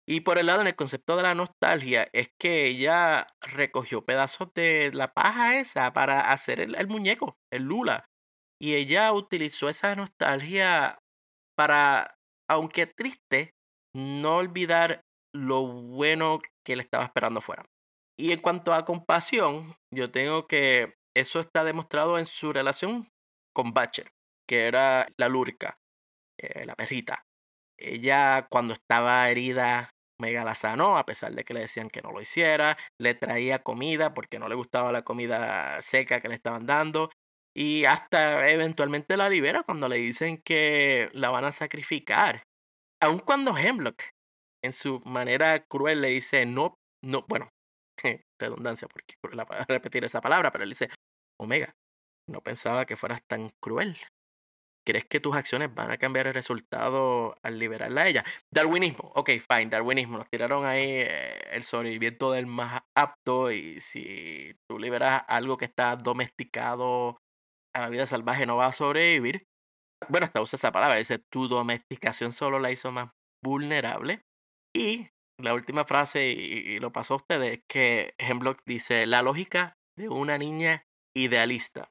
Speaker 1: Y por el lado, en el concepto de la nostalgia, es que ella recogió pedazos de la paja esa para hacer el, muñeco, el Lula. Y ella utilizó esa nostalgia para, aunque triste, no olvidar lo bueno que le estaba esperando fuera. Y en cuanto a compasión, yo tengo que eso está demostrado en su relación con Batcher, que era la lúrica. eh, la perrita. Ella cuando estaba herida, Mega la sanó, a pesar de que le decían que no lo hiciera. Le traía comida porque no le gustaba la comida seca que le estaban dando. Y hasta eventualmente la libera cuando le dicen que la van a sacrificar. Aun cuando Hemlock, en su manera cruel, le dice no, no, bueno, [LAUGHS] redundancia porque [LAUGHS] repetir esa palabra, pero él dice, Omega, no pensaba que fueras tan cruel. ¿Crees que tus acciones van a cambiar el resultado al liberarla a ella? Darwinismo, ok, fine, darwinismo. Nos tiraron ahí eh, el sobrevivimiento del más apto y si tú liberas algo que está domesticado a la vida salvaje no va a sobrevivir. Bueno, hasta usa esa palabra, dice tu domesticación solo la hizo más vulnerable. Y la última frase, y, lo pasó a ustedes, que Hemlock dice, la lógica de una niña idealista.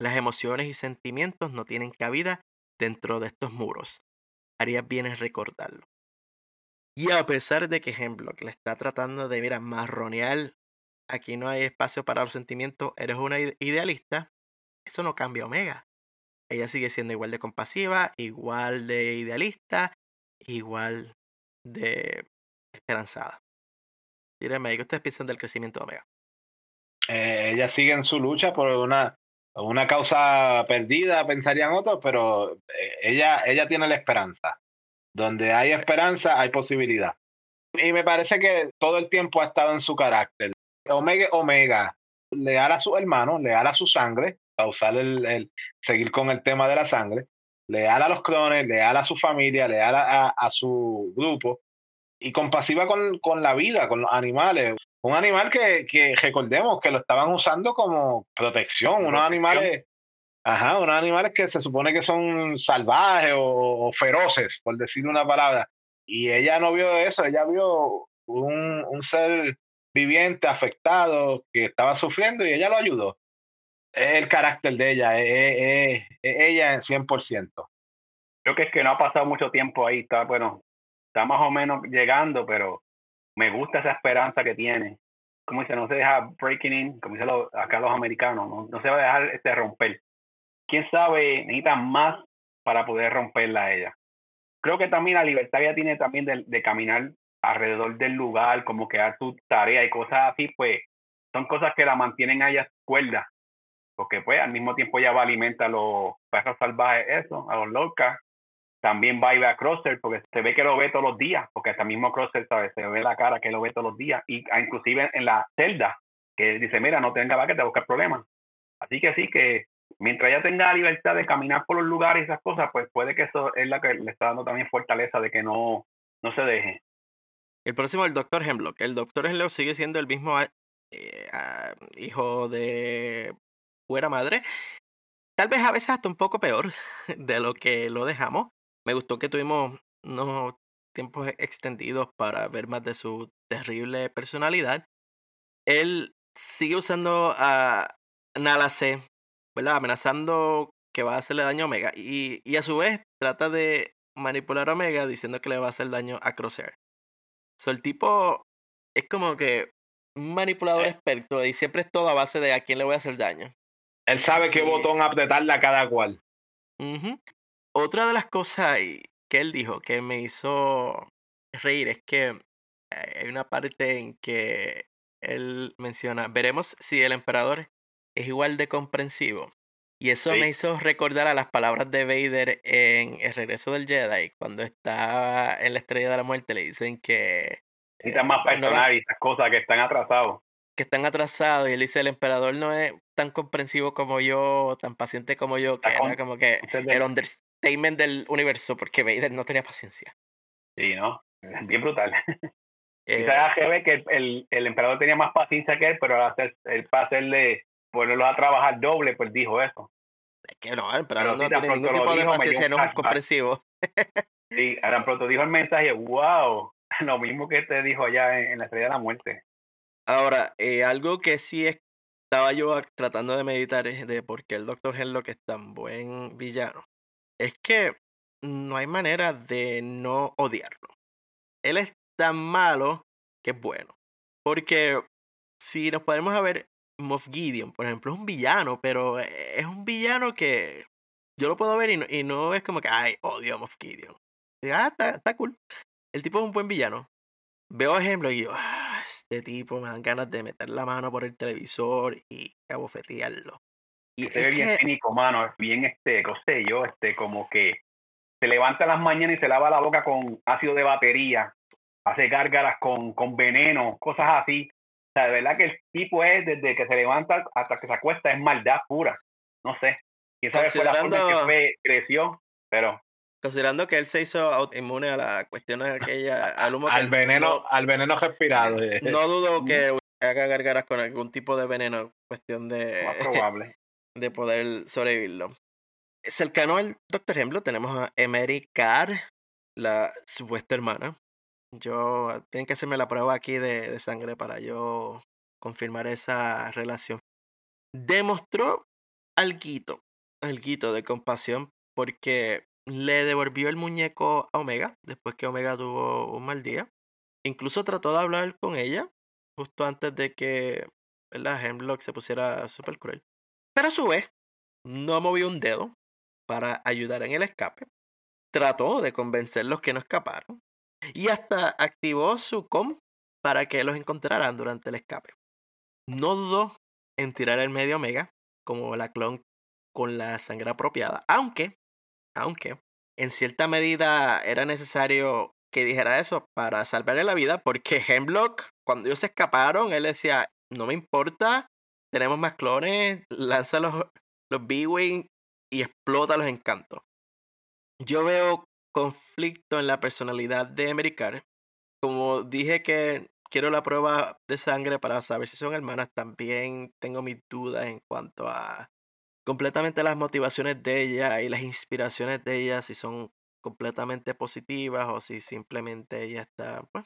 Speaker 1: Las emociones y sentimientos no tienen cabida dentro de estos muros. Harías bien en recordarlo. Y a pesar de que Hemlock le está tratando de, mira, marronear, aquí no hay espacio para los sentimientos, eres una idealista, eso no cambia Omega. Ella sigue siendo igual de compasiva, igual de idealista, igual de esperanzada. Dígame, ¿qué ustedes piensan del crecimiento de Omega?
Speaker 2: Eh, ella sigue en su lucha por una, una causa perdida, pensarían otros, pero eh, ella, ella tiene la esperanza. Donde hay esperanza, hay posibilidad. Y me parece que todo el tiempo ha estado en su carácter. Omega, Omega, leal a su hermano, leal a su sangre, a usar el, el, seguir con el tema de la sangre, leal a los clones, leal a su familia, leal a, a su grupo, y compasiva con, con, la vida, con los animales. Un animal que, que, recordemos que lo estaban usando como protección, unos animales, ajá, unos animales que se supone que son salvajes o, feroces, por decir una palabra. Y ella no vio eso, ella vio un, un ser viviente, afectado, que estaba sufriendo y ella lo ayudó. Es el carácter de ella, es, ella en 100%.
Speaker 3: Creo que es que no ha pasado mucho tiempo ahí, está, bueno, está más o menos llegando, pero me gusta esa esperanza que tiene. Como dice, no se deja breaking in, como dicen acá los americanos, no, no, se va a dejar este romper. Quién sabe, necesita más para poder romperla a ella. Creo que también la libertad ella tiene también de, caminar alrededor del lugar, como que dar su tarea y cosas así, pues son cosas que la mantienen a ella cuerda. Porque pues al mismo tiempo ella va a alimentar a los perros salvajes, eso, a los locas, también va y ve a Crosser porque se ve que lo ve todos los días, porque hasta mismo Crosser ¿sabes? se ve la cara que lo ve todos los días, y ah, inclusive en la celda, que dice, mira, no tenga que te buscar problemas. Así que sí, que mientras ella tenga la libertad de caminar por los lugares y esas cosas, pues puede que eso es la que le está dando también fortaleza de que no, no se deje.
Speaker 1: El próximo, el doctor Hemlock. El doctor Hemlock sigue siendo el mismo eh, ah, hijo de buena madre. Tal vez a veces hasta un poco peor [LAUGHS] de lo que lo dejamos. Me gustó que tuvimos unos tiempos extendidos para ver más de su terrible personalidad. Él sigue usando a Nalace, ¿verdad? Amenazando que va a hacerle daño a Omega. Y, y a su vez trata de manipular a Omega diciendo que le va a hacer daño a Crosshair. So, el tipo es como que un manipulador eh. experto y siempre es todo a base de a quién le voy a hacer daño.
Speaker 2: Él sabe qué botón apretarle a cada cual.
Speaker 1: Otra de las cosas que él dijo que me hizo reír es que hay una parte en que él menciona, veremos si el emperador es igual de comprensivo. Y eso me hizo recordar a las palabras de Vader en El regreso del Jedi, cuando está en la estrella de la muerte, le dicen que...
Speaker 3: Necesitan más pues, personal y esas cosas que están atrasados.
Speaker 1: Que están atrasados, y él dice, el emperador no es tan comprensivo como yo, tan paciente como yo, que era como que el, statement del universo porque Vader no tenía paciencia.
Speaker 3: Sí, ¿no? Bien brutal. Eh, Quizás ve que el, el, emperador tenía más paciencia que él, pero al hacer, el para hacerle, ponerlo a trabajar doble, pues dijo eso.
Speaker 1: Es que no, el emperador no tiene ningún tipo de paciencia, no es comprensivo. [LAUGHS]
Speaker 3: sí, ahora pronto dijo el mensaje, wow, [LAUGHS] lo mismo que te dijo allá en, la estrella de la muerte.
Speaker 1: Ahora, eh, algo que sí estaba yo tratando de meditar es de por qué el Doctor que es tan buen villano es que no hay manera de no odiarlo. Él es tan malo que es bueno. Porque si nos podemos ver, Moff Gideon, por ejemplo, es un villano, pero es un villano que yo lo puedo ver y no, y no es como que, ay, odio a Moff Gideon. ah, está, está cool. El tipo es un buen villano. Veo ejemplos y yo, ah, este tipo me dan ganas de meter la mano por el televisor y abofetearlo.
Speaker 3: Y es bien cínico, mano, es bien este, no sé yo, este, como que se levanta las mañanas y se lava la boca con ácido de batería, hace gárgaras con, con veneno, cosas así. O sea, de verdad que el tipo es, desde que se levanta hasta que se acuesta, es maldad pura. No sé. Quién sabe fue la forma que fue, creció, pero
Speaker 1: considerando que él se hizo inmune a la cuestión aquella al humo
Speaker 2: al veneno al veneno respirado
Speaker 1: eh. no dudo que [LAUGHS] haga gargaras con algún tipo de veneno cuestión de
Speaker 3: Más probable
Speaker 1: de poder sobrevivirlo cercano al doctor ejemplo tenemos a Emery Carr la supuesta hermana yo tienen que hacerme la prueba aquí de, de sangre para yo confirmar esa relación demostró algo algo de compasión porque le devolvió el muñeco a Omega después que Omega tuvo un mal día. Incluso trató de hablar con ella justo antes de que la Hemlock se pusiera súper cruel. Pero a su vez, no movió un dedo para ayudar en el escape. Trató de convencer los que no escaparon. Y hasta activó su com para que los encontraran durante el escape. No dudó en tirar el medio Omega como la clon con la sangre apropiada, aunque aunque en cierta medida era necesario que dijera eso para salvarle la vida, porque Hemlock, cuando ellos se escaparon, él decía, no me importa, tenemos más clones, lanza los, los B-Wing y explota los encantos. Yo veo conflicto en la personalidad de Emery Como dije que quiero la prueba de sangre para saber si son hermanas, también tengo mis dudas en cuanto a completamente las motivaciones de ella y las inspiraciones de ella, si son completamente positivas o si simplemente ella está pues,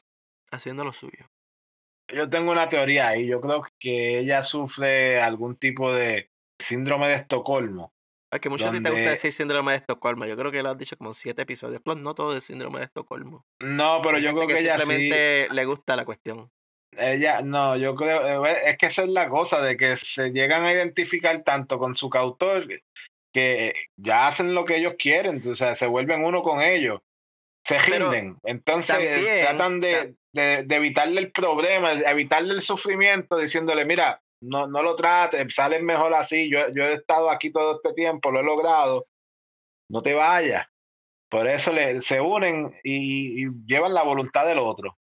Speaker 1: haciendo lo suyo.
Speaker 2: Yo tengo una teoría ahí, yo creo que ella sufre algún tipo de síndrome de Estocolmo.
Speaker 1: Es que mucho a ti te gusta decir síndrome de Estocolmo. Yo creo que lo has dicho como en siete episodios. no todo es síndrome de Estocolmo.
Speaker 2: No, pero yo creo que, ella
Speaker 1: simplemente le gusta la cuestión.
Speaker 2: Ella, no, yo creo, eh, es que esa es la cosa, de que se llegan a identificar tanto con su cautor que ya hacen lo que ellos quieren, o sea, se vuelven uno con ellos, se rinden, entonces tratan de, de, evitarle el problema, evitarle el sufrimiento, diciéndole, mira, no, no lo trates, salen mejor así, yo, yo he estado aquí todo este tiempo, lo he logrado, no te vayas. Por eso le, se unen y, llevan la voluntad del otro.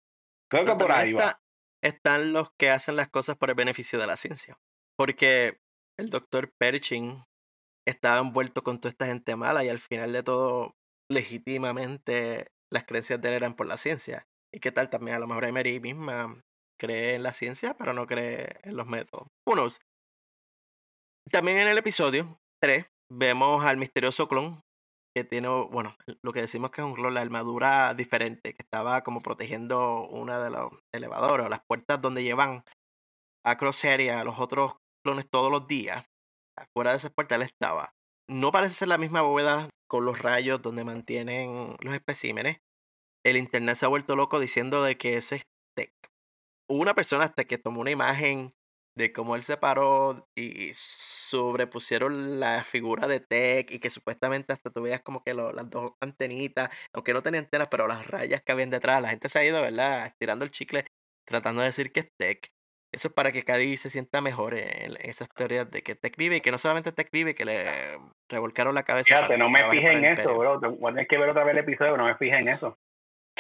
Speaker 2: Creo que por ahí va
Speaker 1: están los que hacen las cosas por el beneficio de la ciencia. Porque el doctor Pershing estaba envuelto con toda esta gente mala y al final de todo, legítimamente, las creencias de él eran por la ciencia. ¿Y qué tal también? A lo mejor Emery misma cree en la ciencia, pero no cree en los métodos. Unos. También en el episodio 3 vemos al misterioso clon que tiene, bueno, lo que decimos que es un clon, la armadura diferente, que estaba como protegiendo una de los elevadores o las puertas donde llevan a Crosshair y a los otros clones todos los días. Afuera de esa puerta él estaba. No parece ser la misma bóveda con los rayos donde mantienen los especímenes. El internet se ha vuelto loco diciendo de que ese es Tech. Hubo una persona hasta que tomó una imagen de cómo él se paró y sobrepusieron la figura de Tech y que supuestamente hasta tú veías como que las dos antenitas, aunque no tenían antenas, pero las rayas que habían detrás, la gente se ha ido, ¿verdad? Estirando el chicle, tratando de decir que es Tech. Eso es para que Cady se sienta mejor en, esas teorías de que Tech vive y que no solamente Tech vive, que le revolcaron la cabeza.
Speaker 3: Fíjate, no me fijé en eso, bro. Tienes que ver otra vez el episodio, no me fijé en eso.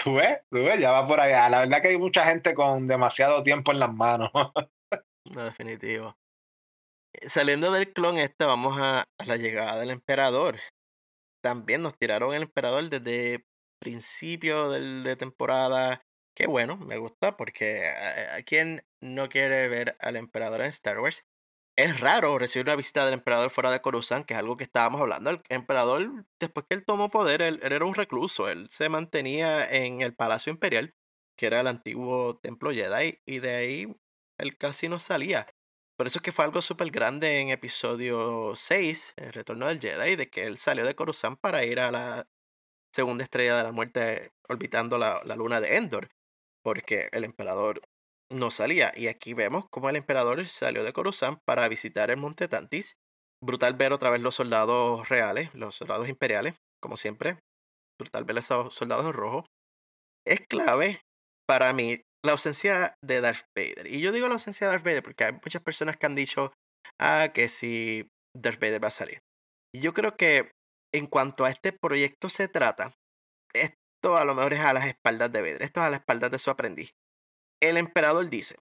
Speaker 2: Tú ves, tú ves, ya va por allá. La verdad que hay mucha gente con demasiado tiempo en las manos. [LAUGHS]
Speaker 1: No, definitivo. Eh, saliendo del clon este, vamos a, la llegada del emperador. También nos tiraron el emperador desde principio de temporada. Qué bueno, me gusta porque a, quien no quiere ver al emperador en Star Wars. Es raro recibir una visita del emperador fuera de Coruscant, que es algo que estábamos hablando. El emperador, después que él tomó poder, él era un recluso. Él se mantenía en el Palacio Imperial, que era el antiguo templo Jedi, y de ahí él casi no salía. Por eso es que fue algo súper grande en episodio 6, el retorno del Jedi, de que él salió de Coruscant para ir a la segunda estrella de la muerte orbitando la, la luna de Endor, porque el emperador no salía. Y aquí vemos cómo el emperador salió de Coruscant para visitar el monte Tantis brutal ver otra vez los soldados reales, los soldados imperiales, como siempre. Brutal ver esos soldados en rojo. Es clave para mí la ausencia de Darth Vader. Y yo digo la ausencia de Darth Vader porque hay muchas personas que han dicho, ah, que si Darth Vader va a salir. Y yo creo que en cuanto a este proyecto se trata, esto a lo mejor es a las espaldas de Vader, esto es a las espaldas de su aprendiz. El emperador dice,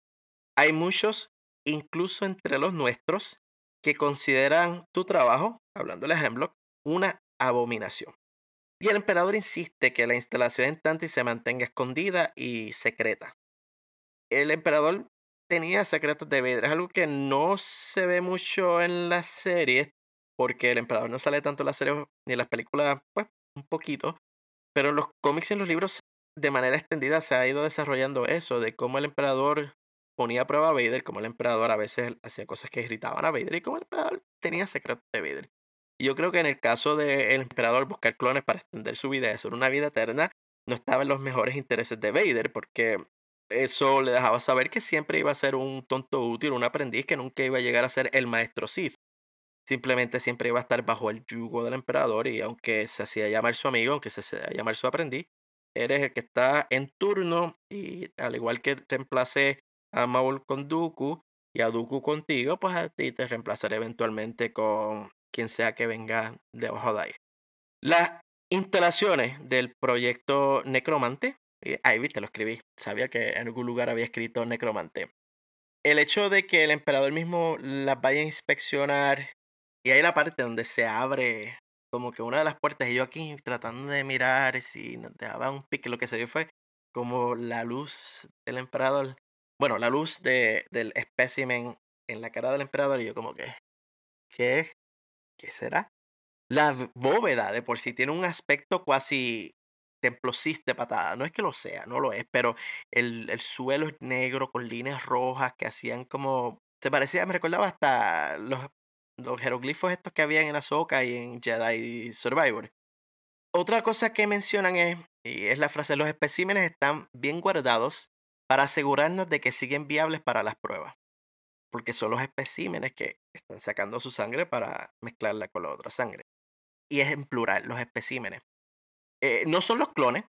Speaker 1: hay muchos, incluso entre los nuestros, que consideran tu trabajo, hablando de Hemlock, una abominación. Y el emperador insiste que la instalación en Tanti se mantenga escondida y secreta. El emperador tenía secretos de Vader, es algo que no se ve mucho en las series, porque el emperador no sale tanto en las series ni en las películas, pues un poquito, pero en los cómics y en los libros de manera extendida se ha ido desarrollando eso, de cómo el emperador ponía a prueba a Vader, cómo el emperador a veces hacía cosas que irritaban a Vader y cómo el emperador tenía secretos de Vader. Y yo creo que en el caso del emperador buscar clones para extender su vida y hacer una vida eterna, no estaba en los mejores intereses de Vader, porque eso le dejaba saber que siempre iba a ser un tonto útil, un aprendiz que nunca iba a llegar a ser el maestro Sith. Simplemente siempre iba a estar bajo el yugo del emperador y aunque se hacía llamar su amigo, aunque se hacía llamar su aprendiz, eres el que está en turno y al igual que reemplace a Maul con Dooku y a Dooku contigo, pues a ti te reemplazaré eventualmente con quien sea que venga debajo de ahí. Las instalaciones del proyecto Necromante, ahí viste, lo escribí, sabía que en algún lugar había escrito Necromante. El hecho de que el emperador mismo las vaya a inspeccionar y hay la parte donde se abre como que una de las puertas y yo aquí tratando de mirar si nos dejaba un pique, lo que se vio fue como la luz del emperador, bueno, la luz de, del espécimen en la cara del emperador y yo como que, ¿qué? ¿Qué será? La bóveda de por sí tiene un aspecto casi templosista de patada. No es que lo sea, no lo es, pero el, el suelo es negro con líneas rojas que hacían como... Se parecía, me recordaba hasta los los jeroglifos estos que habían en Ahsoka y en Jedi Survivor. Otra cosa que mencionan es, y es la frase, los especímenes están bien guardados para asegurarnos de que siguen viables para las pruebas. Porque son los especímenes que están sacando su sangre para mezclarla con la otra sangre. Y es en plural, los especímenes. Eh, no son los clones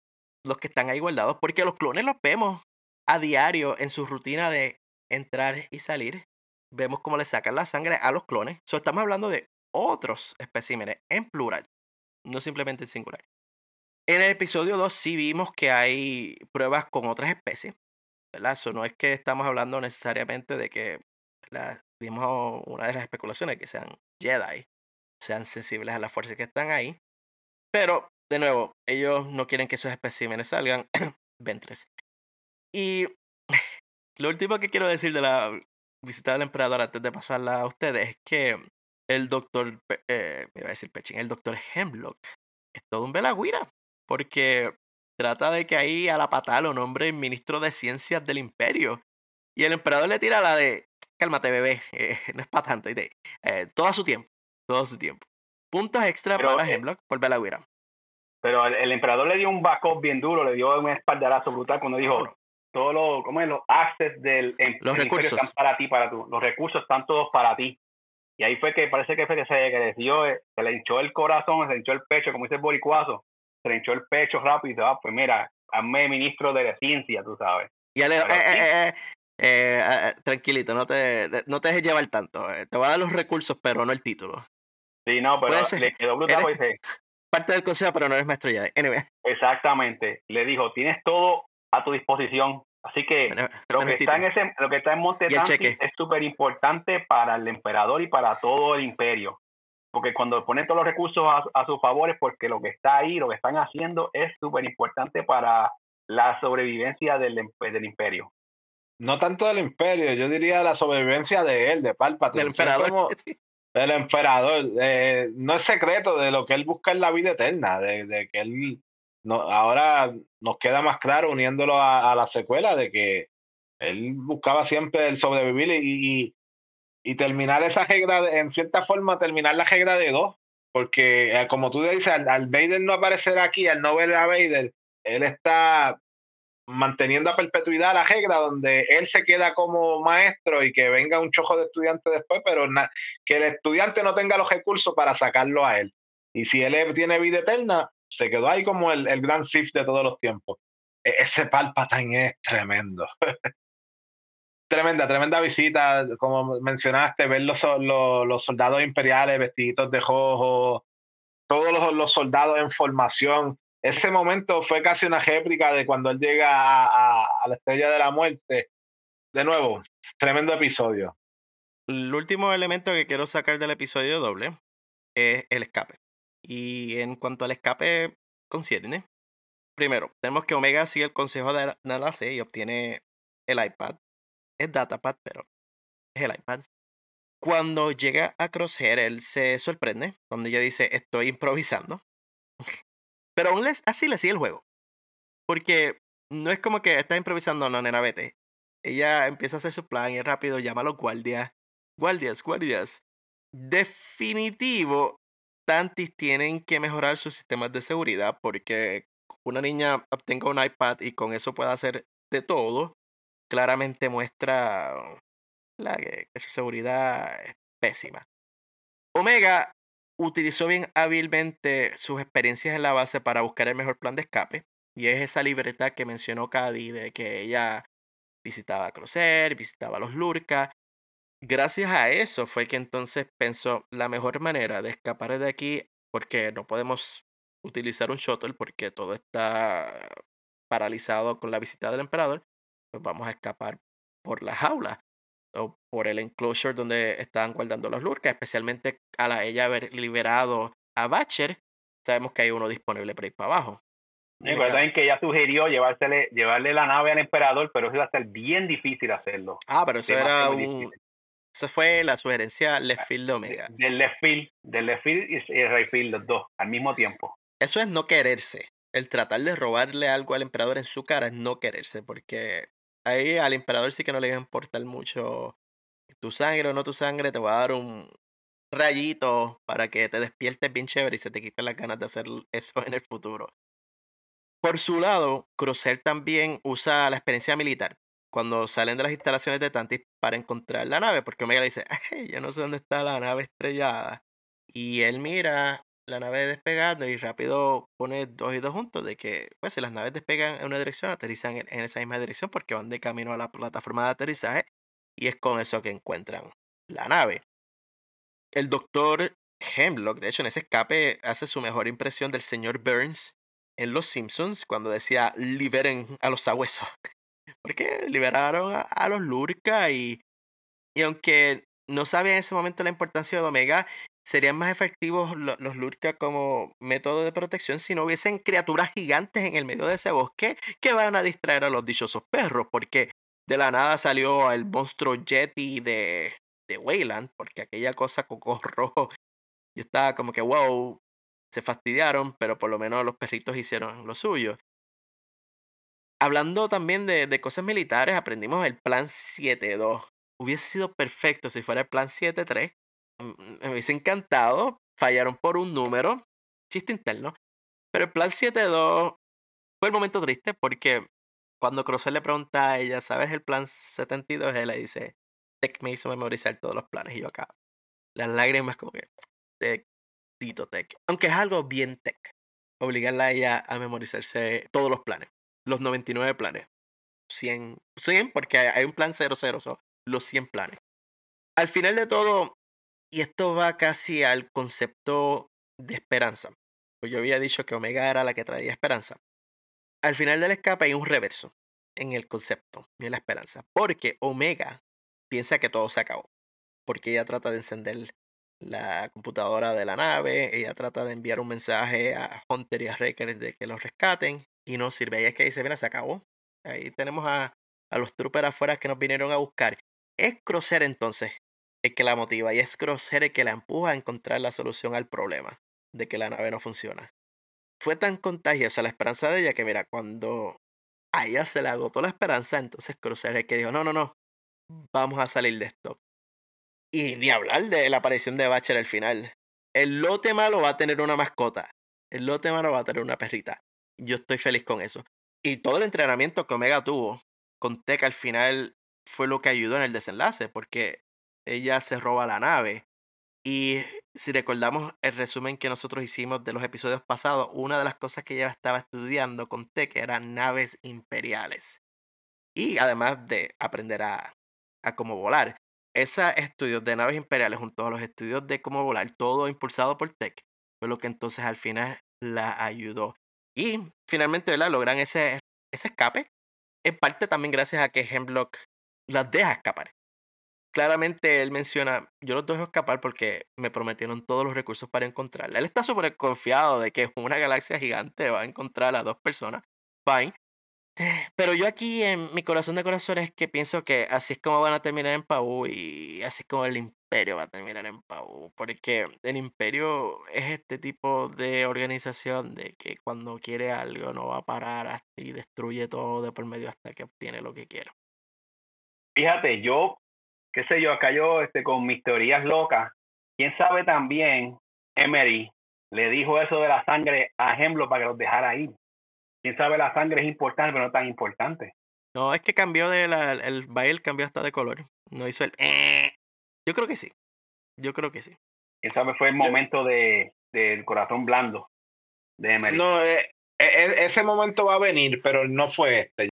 Speaker 1: los que están ahí guardados, porque los clones los vemos a diario en su rutina de entrar y salir vemos cómo le sacan la sangre a los clones. So, estamos hablando de otros especímenes en plural, no simplemente en singular. En el episodio 2 sí vimos que hay pruebas con otras especies, ¿verdad? Eso no es que estamos hablando necesariamente de que la, vimos una de las especulaciones que sean Jedi, sean sensibles a las fuerzas que están ahí. Pero, de nuevo, ellos no quieren que esos especímenes salgan [COUGHS] ventres. Y [LAUGHS] lo último que quiero decir de la visitar al emperador antes de pasarla a ustedes es que el doctor, eh, me iba a decir Perching, el doctor Hemlock es todo un velagüira, porque trata de que ahí a la patada lo nombre ministro de ciencias del imperio. Y el emperador le tira la de, cálmate bebé, [LAUGHS] eh, no es para tanto, y eh, todo su tiempo, todo su tiempo. Puntos extra para eh Hemlock por velagüira.
Speaker 3: Pero el, emperador le dio un backup bien duro, le dio un espaldarazo brutal cuando dijo, todos los, ¿cómo es? los access del
Speaker 1: los recursos
Speaker 3: están para ti, para tú. Los recursos están todos para ti. Y ahí fue que parece que fue que se decidió, eh, se le hinchó el corazón, se le hinchó el pecho, como dice el boricuazo, se le hinchó el pecho rápido y dice, ah, pues mira, hazme ministro de la ciencia, tú sabes.
Speaker 1: Y ale, eh, eh, tranquilito, no te, no te dejes llevar tanto. Te voy a dar los recursos, pero no el título.
Speaker 3: Sí, no, pero le quedó brutal. Dice,
Speaker 1: parte del consejo, pero no eres maestro ya. Anyway.
Speaker 3: Exactamente. Le dijo, tienes todo a tu disposición. Así que lo, que está en ese, lo que está en Monte es súper importante para el emperador y para todo el imperio. Porque cuando ponen todos los recursos a, su favor es porque lo que está ahí, lo que están haciendo es súper importante para la sobrevivencia del, del imperio.
Speaker 2: No tanto del imperio, yo diría la sobrevivencia de él, de Palpatine.
Speaker 1: Del emperador. [LAUGHS]
Speaker 2: del emperador. Eh, no es secreto de lo que él busca en la vida eterna, de, de que él no, ahora nos queda más claro uniéndolo a, la secuela de que él buscaba siempre el sobrevivir y, y, terminar esa regla, en cierta forma, terminar la regla de dos. Porque, eh, como tú dices, al, Vader no aparecer aquí, al no ver a Vader, él está manteniendo a perpetuidad la regla donde él se queda como maestro y que venga un chojo de estudiantes después, pero que el estudiante no tenga los recursos para sacarlo a él. Y si él tiene vida eterna, se quedó ahí como el, el gran Sith de todos los tiempos. E, ese Palpatine es tremendo. [LAUGHS] tremenda, tremenda visita, como mencionaste, ver los, los, soldados imperiales vestiditos de rojo, todos los, los, soldados en formación. Ese momento fue casi una réplica de cuando él llega a, a, la Estrella de la Muerte. De nuevo, tremendo episodio.
Speaker 1: El último elemento que quiero sacar del episodio doble es el escape. Y en cuanto al escape concierne, primero, tenemos que Omega sigue el consejo de Nala C y obtiene el iPad es Datapad, pero es el iPad. Cuando llega a Crosshair, él se sorprende cuando ella dice, estoy improvisando. [LAUGHS] pero aún así le sigue el juego. Porque no es como que está improvisando, no, nena, vete. Ella empieza a hacer su plan y rápido llama a los guardias. Guardias, guardias. Definitivo, Tantis tienen que mejorar sus sistemas de seguridad porque una niña obtenga un iPad y con eso pueda hacer de todo claramente muestra la, que, su seguridad es pésima. Omega utilizó bien hábilmente sus experiencias en la base para buscar el mejor plan de escape. Y es esa libertad que mencionó Cady de que ella visitaba Crocer, visitaba los Lurka. Gracias a eso fue que entonces pensó la mejor manera de escapar de aquí, porque no podemos utilizar un shuttle porque todo está paralizado con la visita del emperador pues vamos a escapar por la jaula o por el enclosure donde estaban guardando los lurkas, especialmente a la ella haber liberado a Batcher, sabemos que hay uno disponible para ir para abajo.
Speaker 3: Recuerden que ella sugirió llevársele, llevarle la nave al emperador, pero eso iba a ser bien difícil hacerlo.
Speaker 1: Ah, pero eso era un... Esa fue la sugerencia left field de Omega.
Speaker 3: Del left field, del left field y el right field, los dos, al mismo tiempo.
Speaker 1: Eso es no quererse. El tratar de robarle algo al emperador en su cara es no quererse, porque ahí al emperador sí que no le va a importar mucho tu sangre o no tu sangre, te voy a dar un rayito para que te despiertes bien chévere y se te quiten las ganas de hacer eso en el futuro. Por su lado, Crucer también usa la experiencia militar cuando salen de las instalaciones de Tantis para encontrar la nave, porque Omega le dice, [LAUGHS] Ay, yo no sé dónde está la nave estrellada. Y él mira la nave despegando y rápido pone dos y dos juntos de que, pues, si las naves despegan en una dirección, aterrizan en, esa misma dirección porque van de camino a la plataforma de aterrizaje y es con eso que encuentran la nave. El doctor Hemlock, de hecho, en ese escape hace su mejor impresión del señor Burns en Los Simpsons cuando decía liberen a los sabuesos. Porque liberaron a, los Lurka y, y aunque no sabía en ese momento la importancia de Omega, serían más efectivos los, Lurka como método de protección si no hubiesen criaturas gigantes en el medio de ese bosque que van a distraer a los dichosos perros, porque de la nada salió el monstruo Yeti de, de Wayland, porque aquella cosa coco rojo, yo estaba como que wow, se fastidiaron, pero por lo menos los perritos hicieron lo suyo. Hablando también de, de cosas militares, aprendimos el plan 7-2. Hubiese sido perfecto si fuera el plan 7-3, me hubiese encantado. Fallaron por un número. Chiste interno. Pero el plan 7-2 fue el momento triste porque cuando Crosser le pregunta a ella, ¿sabes el plan 72? Él le dice, Tech me hizo memorizar todos los planes. Y yo acá, las lágrimas como que, Tech, Tito Tech. Aunque es algo bien Tech. Obligarla a ella a memorizarse todos los planes. Los 99 planes. 100, 100 porque hay un plan 00, son los 100 planes. Al final de todo, y esto va casi al concepto de esperanza. Pues yo había dicho que Omega era la que traía esperanza. Al final del escape hay un reverso en el concepto de la esperanza. Porque Omega piensa que todo se acabó. Porque ella trata de encender la computadora de la nave, ella trata de enviar un mensaje a Hunter y a Wrecker de que los rescaten y no sirve. Ella es que dice, mira, se acabó. Ahí tenemos a, a los troopers afuera que nos vinieron a buscar. Es Crocer entonces el que la motiva y es Crosshair el que la empuja a encontrar la solución al problema de que la nave no funciona. Fue tan contagiosa la esperanza de ella que, mira, cuando a ella se le agotó la esperanza, entonces Crosshair el que dijo, no, no, no, vamos a salir de esto. Y ni hablar de la aparición de Batcher al final. El lote malo va a tener una mascota. El lote malo va a tener una perrita. Yo estoy feliz con eso. Y todo el entrenamiento que Omega tuvo con Tech al final fue lo que ayudó en el desenlace, porque ella se roba la nave. Y si recordamos el resumen que nosotros hicimos de los episodios pasados, una de las cosas que ella estaba estudiando con Tech eran naves imperiales. Y además de aprender a, a cómo volar. Esos estudios de naves imperiales junto a los estudios de cómo volar, todo impulsado por Tech, fue lo que entonces al final la ayudó. Y finalmente logran ese, ese escape, en parte también gracias a que Hemlock las deja escapar. Claramente él menciona, yo los dejo escapar porque me prometieron todos los recursos para encontrarla. Él está súper confiado de que una galaxia gigante va a encontrar a dos personas. Fine. Pero yo aquí en mi corazón de corazones es que pienso que así es como van a terminar en Pau y así es como el imperio va a terminar en Pau. Porque el imperio es este tipo de organización de que cuando quiere algo no va a parar y destruye todo de por medio hasta que obtiene lo que quiere.
Speaker 3: Fíjate, yo, qué sé yo, acá yo este, con mis teorías locas, quién sabe también, Emery le dijo eso de la sangre a Hemlo para que los dejara ir quién sabe, la sangre es importante, pero no tan importante.
Speaker 1: No, es que cambió de la, el baile cambió hasta de color. No hizo el eh. Yo creo que sí. Yo creo que sí.
Speaker 3: Quién sabe, fue el momento de, del corazón blando de Emery.
Speaker 2: No, eh, eh, ese momento va a venir, pero no fue este.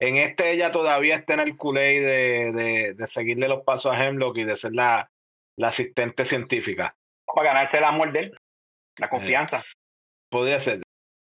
Speaker 2: En este ella todavía está en el culé de, de, de, seguirle los pasos a Hemlock y de ser la, la asistente científica.
Speaker 3: Para ganarse el amor de él, la confianza.
Speaker 2: podría ser.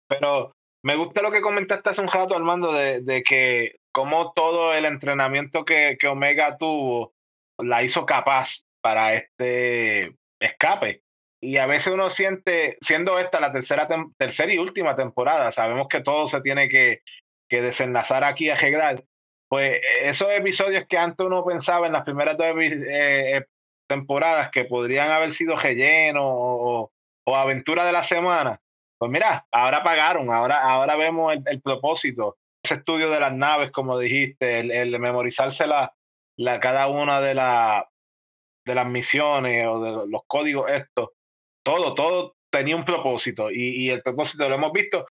Speaker 2: Pero me gusta lo que comentaste hace un rato, Armando, de, de que como todo el entrenamiento que, que, Omega tuvo la hizo capaz para este escape. Y a veces uno siente, siendo esta la tercera, tercera y última temporada, sabemos que todo se tiene que, que desenlazar aquí a Gegral. Pues esos episodios que antes uno pensaba en las primeras dos eh, eh, temporadas que podrían haber sido relleno o, o aventura de la semana, pues mira, ahora pagaron, ahora, ahora vemos el, propósito, ese estudio de las naves, como dijiste, el, memorizarse la, cada una de, la, de las misiones o de los códigos estos, todo, todo tenía un propósito y, y el propósito lo hemos visto.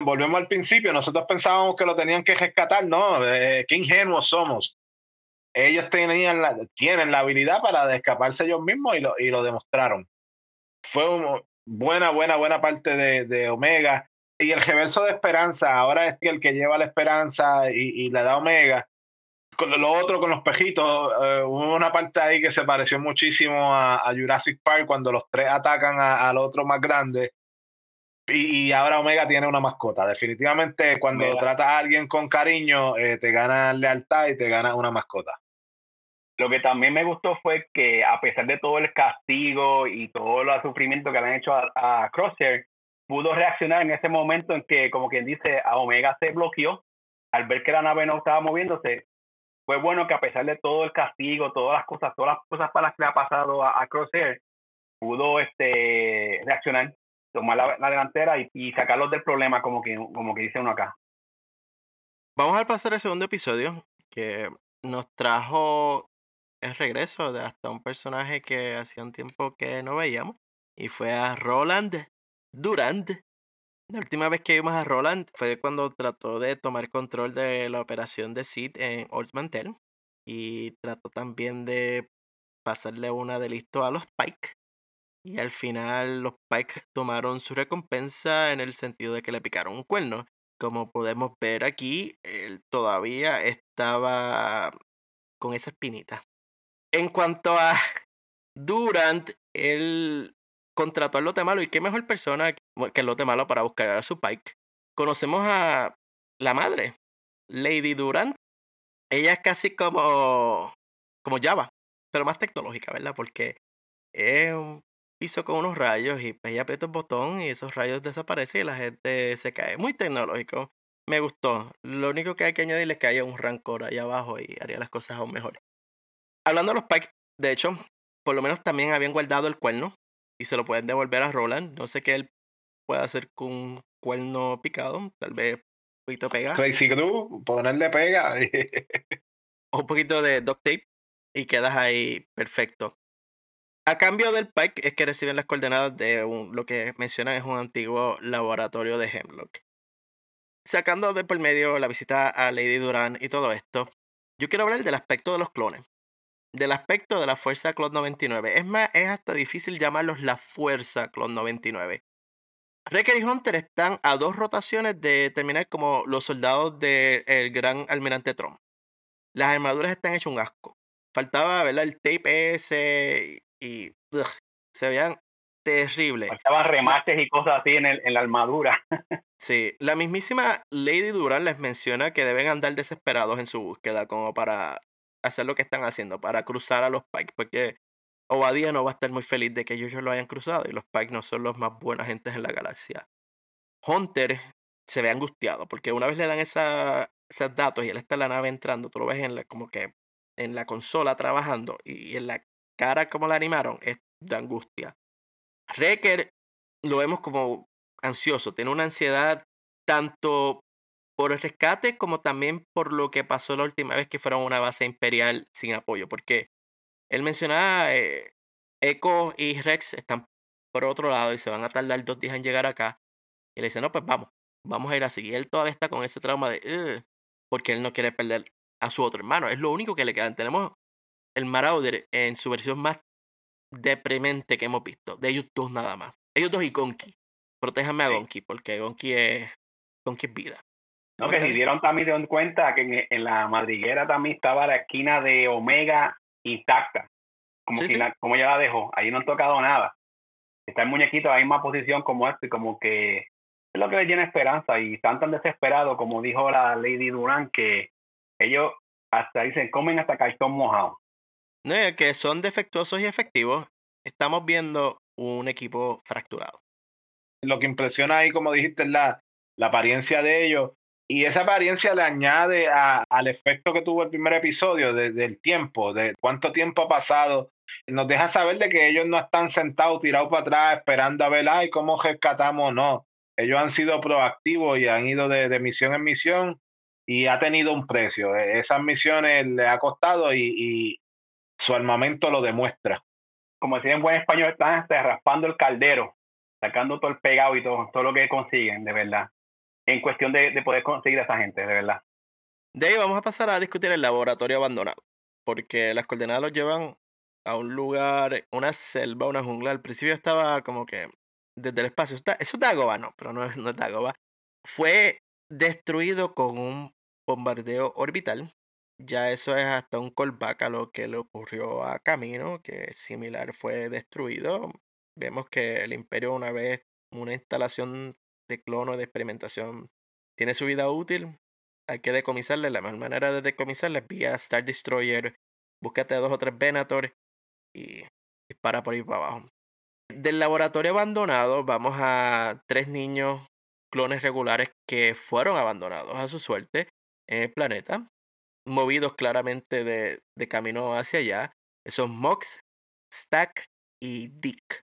Speaker 2: Volvemos al principio, nosotros pensábamos que lo tenían que rescatar, no, eh, qué ingenuos somos. Ellos tenían la, tienen la habilidad para escaparse ellos mismos y lo, y lo demostraron. Fue un, buena, buena, buena parte de, de Omega. Y el reverso de Esperanza, ahora es el que lleva la Esperanza y, y le da Omega. Con lo otro, con los pejitos, eh, hubo una parte ahí que se pareció muchísimo a, Jurassic Park cuando los tres atacan al otro más grande. Y, ahora Omega tiene una mascota. Definitivamente, cuando tratas a alguien con cariño, eh, te gana lealtad y te gana una mascota.
Speaker 3: Lo que también me gustó fue que a pesar de todo el castigo y todo el sufrimiento que le han hecho a, Crosshair, pudo reaccionar en ese momento en que, como quien dice, a Omega se bloqueó al ver que la nave no estaba moviéndose. Fue bueno que a pesar de todo el castigo, todas las cosas, todas las cosas para las que le ha pasado a, Crosshair, pudo este, reaccionar, tomar la, delantera y, y, sacarlos del problema, como que, como que dice uno acá.
Speaker 1: Vamos a pasar al segundo episodio, que nos trajo el regreso de hasta un personaje que hacía un tiempo que no veíamos. Y fue a Roland Durand. La última vez que vimos a Roland fue cuando trató de tomar control de la operación de Sid en Old Mantel. Y trató también de pasarle una de listo a los Pike. Y al final los Pike tomaron su recompensa en el sentido de que le picaron un cuerno. Como podemos ver aquí, él todavía estaba con esa espinita. En cuanto a Durant, él contrató al lote malo. ¿Y qué mejor persona que el lote malo para buscar a su Pike? Conocemos a la madre, Lady Durant. Ella es casi como, como Java, pero más tecnológica, ¿verdad? Porque es un piso con unos rayos y pues ella aprieta el botón y esos rayos desaparecen y la gente se cae. Muy tecnológico. Me gustó. Lo único que hay que añadirle es que haya un rancor ahí abajo y haría las cosas aún mejor. Hablando de los Pike, de hecho, por lo menos también habían guardado el cuerno y se lo pueden devolver a Roland. No sé qué él puede hacer con un cuerno picado, tal vez un poquito de pega.
Speaker 2: Crazy Glue, ponerle pega.
Speaker 1: o [LAUGHS] un poquito de duct tape y quedas ahí perfecto. A cambio del Pike es que reciben las coordenadas de lo que mencionan es un antiguo laboratorio de Hemlock. sacando de por medio la visita a Lady Duran y todo esto, yo quiero hablar del aspecto de los clones. Del aspecto de la Fuerza Clone 99. Es más, es hasta difícil llamarlos la Fuerza Clone 99. Wrecker y Hunter están a dos rotaciones de terminar como los soldados del gran almirante Trump. Las armaduras están hechas un asco. Faltaba, ¿verdad? El tape ese y, se veían terribles.
Speaker 3: Faltaban remates y cosas así en, el, en la armadura. [LAUGHS]
Speaker 1: sí, la mismísima Lady Duran les menciona que deben andar desesperados en su búsqueda como para hacer lo que están haciendo, para cruzar a los Pike, porque Obadiah no va a estar muy feliz de que ellos lo hayan cruzado y los Pike no son los más buenas gentes en la galaxia. Hunter se ve angustiado porque una vez le dan esa, esos datos y él está en la nave entrando, tú lo ves en la, como que en la consola trabajando y, en la cara como la animaron es de angustia. Reker lo vemos como ansioso, tiene una ansiedad tanto por el rescate como también por lo que pasó la última vez que fueron a una base imperial sin apoyo, porque él mencionaba, eh, Echo y Rex están por otro lado y se van a tardar dos días en llegar acá. Y le dice, no, pues vamos, vamos a ir así. Y él todavía está con ese trauma de, porque él no quiere perder a su otro hermano. Es lo único que le queda. Tenemos el Marauder en su versión más deprimente que hemos visto. De ellos dos nada más. Ellos dos y Gonki. Protéjame a Gonki, porque Gonki es, Gonki es vida.
Speaker 3: No, que si dieron también dieron cuenta que en, la madriguera también estaba la esquina de Omega intacta. Como, si como ya la dejó, ahí no han tocado nada. Está el muñequito en la misma posición como este, como que es lo que le llena esperanza y están tan desesperados, como dijo la Lady Durán, que ellos hasta dicen, comen hasta cartón mojado.
Speaker 1: No, que son defectuosos y efectivos. Estamos viendo un equipo fracturado.
Speaker 2: Lo que impresiona ahí, como dijiste, es la, la apariencia de ellos y esa apariencia le añade al efecto que tuvo el primer episodio del tiempo, de cuánto tiempo ha pasado. Nos deja saber de que ellos no están sentados, tirados para atrás, esperando a ver, ay, cómo rescatamos. No, ellos han sido proactivos y han ido de, misión en misión y ha tenido un precio. E, esas misiones le ha costado y, su armamento lo demuestra.
Speaker 3: Como decía en buen español, están raspando el caldero, sacando todo el pegado y todo, todo lo que consiguen, de verdad en cuestión de, poder conseguir a esa gente, de verdad.
Speaker 1: De ahí vamos a pasar a discutir el laboratorio abandonado, porque las coordenadas los llevan a un lugar, una selva, una jungla. Al principio estaba como que desde el espacio. Eso es Dagoba, no, pero no es, no es Dagoba. Fue destruido con un bombardeo orbital. Ya eso es hasta un callback a lo que le ocurrió a Camino, que similar fue destruido. Vemos que el Imperio una vez una instalación de clono de experimentación tiene su vida útil, hay que decomisarle. La mejor manera de decomisarle es vía Star Destroyer. Búscate a dos o tres Venator y dispara por ahí para abajo. Del laboratorio abandonado vamos a tres niños clones regulares que fueron abandonados a su suerte en el planeta, movidos claramente de, de camino hacia allá. Esos Mox, Stack y Dick.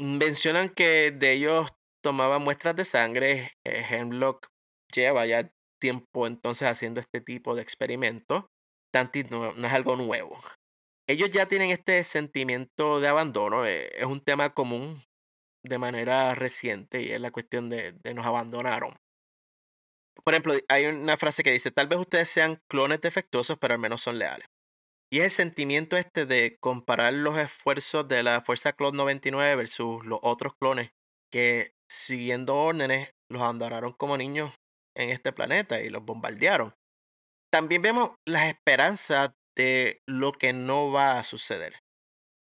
Speaker 1: Mencionan que de ellos tomaba muestras de sangre. Eh, Hemlock lleva ya tiempo entonces haciendo este tipo de experimentos. Tanti no, es algo nuevo. Ellos ya tienen este sentimiento de abandono. Eh, es un tema común de manera reciente y es la cuestión de, nos abandonaron. Por ejemplo, hay una frase que dice, tal vez ustedes sean clones defectuosos, pero al menos son leales. Y es el sentimiento este de comparar los esfuerzos de la Fuerza Clone 99 versus los otros clones que siguiendo órdenes, los abandonaron como niños en este planeta y los bombardearon. También vemos las esperanzas de lo que no va a suceder.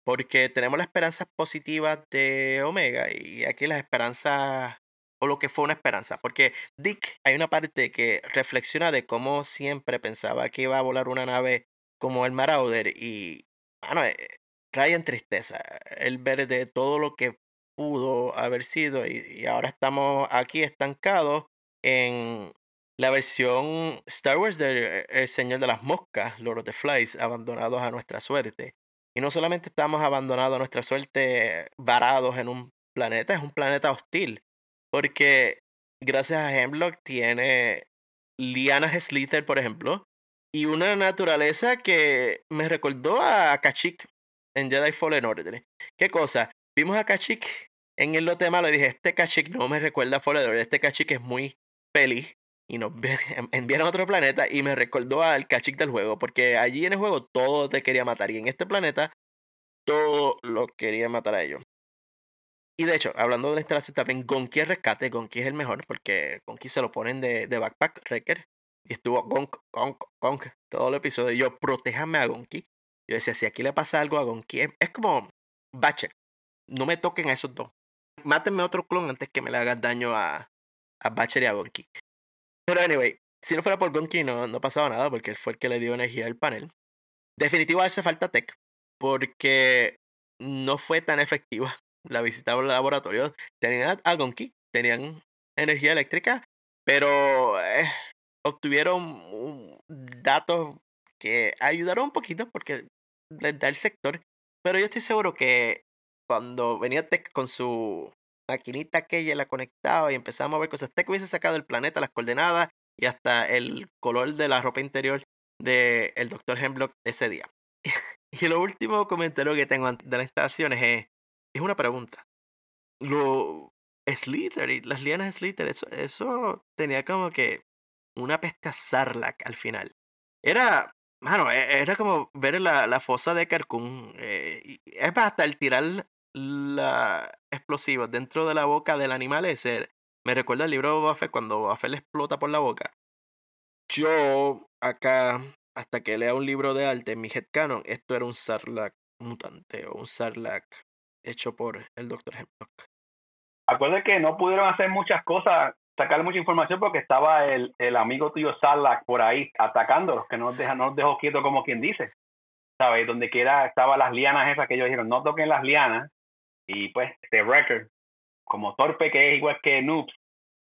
Speaker 1: Porque tenemos las esperanzas positivas de Omega y aquí las esperanzas, o lo que fue una esperanza. Porque Dick, hay una parte que reflexiona de cómo siempre pensaba que iba a volar una nave como el Marauder y, bueno, eh, en tristeza. El ver de todo lo que pudo haber sido y, ahora estamos aquí estancados en la versión Star Wars del eh, El Señor de las Moscas, Lord of the Flies, abandonados a nuestra suerte. Y no solamente estamos abandonados a nuestra suerte, varados en un planeta, es un planeta hostil. Porque gracias a Hemlock tiene lianas Slither, por ejemplo, y una naturaleza que me recordó a Kashyyyk en Jedi Fallen Order. ¿Qué cosa? Vimos a Kashyyyk en el lote malo y dije, este Kashyyyk no me recuerda a Forever, este Kashyyyk es muy feliz, y nos [LAUGHS] enviaron a otro planeta y me recordó al Kachik del juego, porque allí en el juego todo te quería matar y en este planeta todo lo quería matar a ellos. Y de hecho, hablando de la instalación también, Gonki es rescate, Gonki es el mejor, porque Gonki se lo ponen de, de backpack wrecker. Y estuvo Gonk, Gonk, Gonk, todo el episodio. Yo, protéjame a Gonki. Yo decía, si aquí le pasa algo a Gonki, es, como Bacher. No me toquen a esos dos. Mátenme otro clon antes que me le hagan daño a, a Bacher y a Gonki. Pero anyway, si no fuera por Gonki no, no pasaba nada, porque él fue el que le dio energía al panel. Definitivo hace falta tech, porque no fue tan efectiva la visita al laboratorio. Tenían a Gonki, tenían energía eléctrica, pero eh, obtuvieron datos que ayudaron un poquito porque les da el sector. Pero yo estoy seguro que cuando venía Tech con su maquinita que ella la conectaba y empezaba a ver cosas, Tech hubiese sacado el planeta, las coordenadas y hasta el color de la ropa interior del el Dr. Hemlock ese día. [LAUGHS] y lo último comentario que tengo de las instalaciones es, es una pregunta. Lo Slither y las lianas Slither, eso, eso tenía como que una peste a al final. Era, mano, e, era como ver la, la fosa de Carcún. Eh, es hasta el tirar la explosivos dentro de la boca del animal ese. Me recuerda el libro de Boba cuando Boba le explota por la boca. Yo, acá, hasta que lea un libro de arte en mi headcanon, esto era un Sarlacc mutante o un Sarlacc hecho por el Dr. Hemlock.
Speaker 3: Acuérdate que no pudieron hacer muchas cosas sacar mucha información porque estaba el, el amigo tuyo Salak por ahí atacándolos, que no nos, no nos dejó quieto como quien dice. ¿Sabes? Donde quiera estaban las lianas esas que ellos dijeron, no toquen las lianas. Y pues este record, como torpe que es igual que Noobs,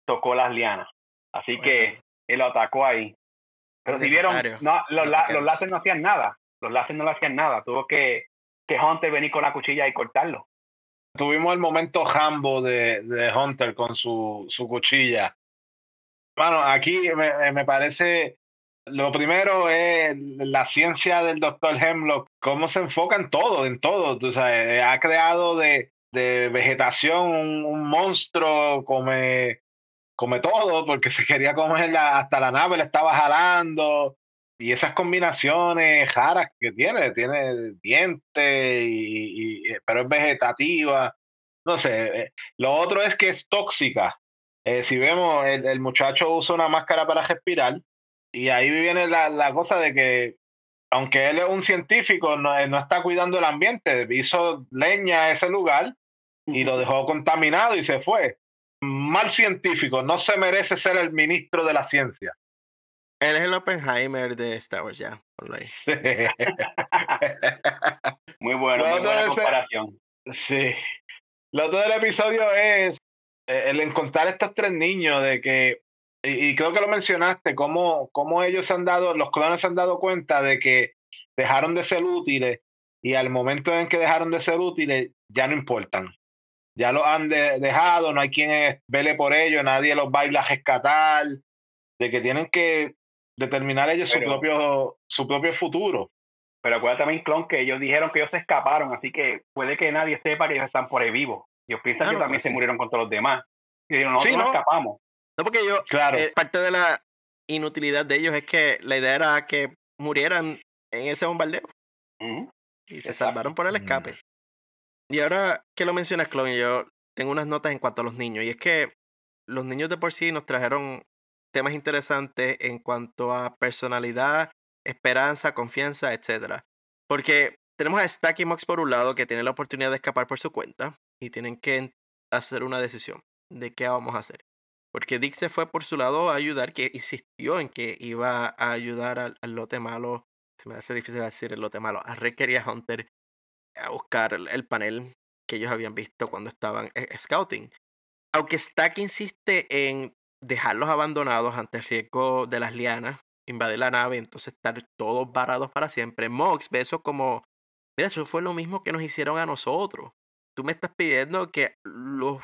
Speaker 3: tocó las lianas. Así que él lo atacó ahí. Pero si vieron, no, los, los láseres no hacían nada. Los láseres no le hacían nada. Tuvo que, que Hunter venir con la cuchilla y cortarlo
Speaker 2: tuvimos el momento Hambo de, de Hunter con su, su cuchilla. Bueno, aquí me, me, parece, lo primero es la ciencia del doctor Hemlock, cómo se enfoca en todo, en todo. Sea, eh, ha creado de, de vegetación un, monstruo, come, come todo, porque [LAUGHS] se quería comer hasta la nave, le estaba jalando. Y esas combinaciones raras que tiene, tiene dientes, y, y, pero es vegetativa. No sé, eh, lo otro es que es tóxica. Eh, si vemos, el, muchacho usa una máscara para respirar y ahí viene la, la cosa de que, aunque él es un científico, no, no está cuidando el ambiente, hizo leña a ese lugar y lo dejó contaminado y se fue. Mal científico, no se merece ser el ministro de la ciencia.
Speaker 1: Él es el Oppenheimer de Star Wars, ya. [LAUGHS]
Speaker 3: muy bueno, muy buena comparación.
Speaker 2: Sí. Lo otro del episodio es eh, el encontrar estos tres niños de que, y, creo que lo mencionaste, cómo, cómo ellos han dado, los clones se han dado cuenta de que dejaron de ser útiles y al momento en que dejaron de ser útiles ya no importan. Ya los han dejado, no hay quien vele por ellos, nadie los baila a rescatar, de que tienen que determinar ellos su, propio, su propio futuro.
Speaker 3: Pero acuérdate también, Clon, que ellos dijeron que ellos se escaparon, así que puede que nadie sepa que ellos están por ahí vivos. Ellos piensan que también se murieron contra los demás. Y dijeron, nosotros no. escapamos.
Speaker 1: No, porque yo, claro. Eh, parte de la inutilidad de ellos es que la idea era que murieran en ese bombardeo. Y se salvaron por el escape. Y ahora que lo mencionas, Clon, yo tengo unas notas en cuanto a los niños. Y es que los niños de por sí nos trajeron temas interesantes en cuanto a personalidad, esperanza, confianza, etc. Porque tenemos a Stack y Mox por un lado que tienen la oportunidad de escapar por su cuenta y tienen que hacer una decisión de qué vamos a hacer. Porque Dick se fue por su lado a ayudar, que insistió en que iba a ayudar al, lote malo. Se me hace difícil decir el lote malo. A Rick y a Hunter a buscar el panel que ellos habían visto cuando estaban eh, scouting. Aunque Stack insiste en dejarlos abandonados ante el riesgo de las lianas, invadir la nave, entonces estar todos varados para siempre. Mox ve eso como, mira, eso fue lo mismo que nos hicieron a nosotros. Tú me estás pidiendo que los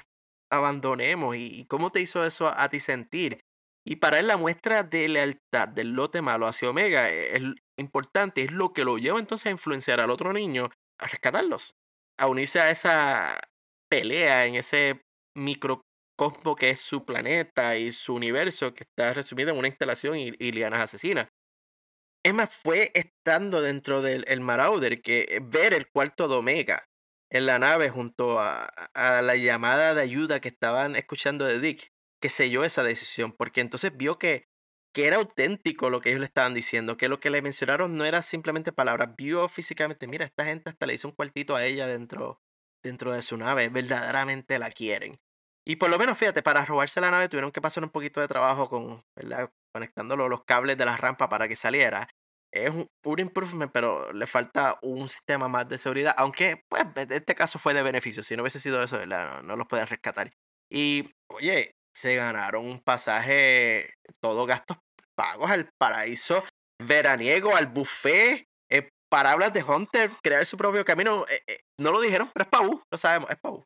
Speaker 1: abandonemos y cómo te hizo eso a, ti sentir. Y para él la muestra de lealtad del lote malo hacia Omega es importante, es lo que lo lleva entonces a influenciar al otro niño a rescatarlos, a unirse a esa pelea en ese micro cosmo que es su planeta y su universo que está resumido en una instalación y, y lianas asesinas. Es fue estando dentro del el Marauder que ver el cuarto de Omega en la nave junto a, a, la llamada de ayuda que estaban escuchando de Dick, que selló esa decisión, porque entonces vio que, que era auténtico lo que ellos le estaban diciendo, que lo que le mencionaron no era simplemente palabras, vio físicamente, mira, esta gente hasta le hizo un cuartito a ella dentro, dentro de su nave, verdaderamente la quieren. Y por lo menos, fíjate, para robarse la nave tuvieron que pasar un poquito de trabajo con, ¿verdad? conectando los cables de la rampa para que saliera. Es un, un improvement, pero le falta un sistema más de seguridad. Aunque, pues, en este caso fue de beneficio. Si no hubiese sido eso. No, no los pueden rescatar. Y, oye, se ganaron un pasaje, todos gastos pagos al paraíso veraniego, al buffet, eh, palabras de Hunter, crear su propio camino. Eh, eh, no lo dijeron, pero es Pabu, lo sabemos, es Pabu.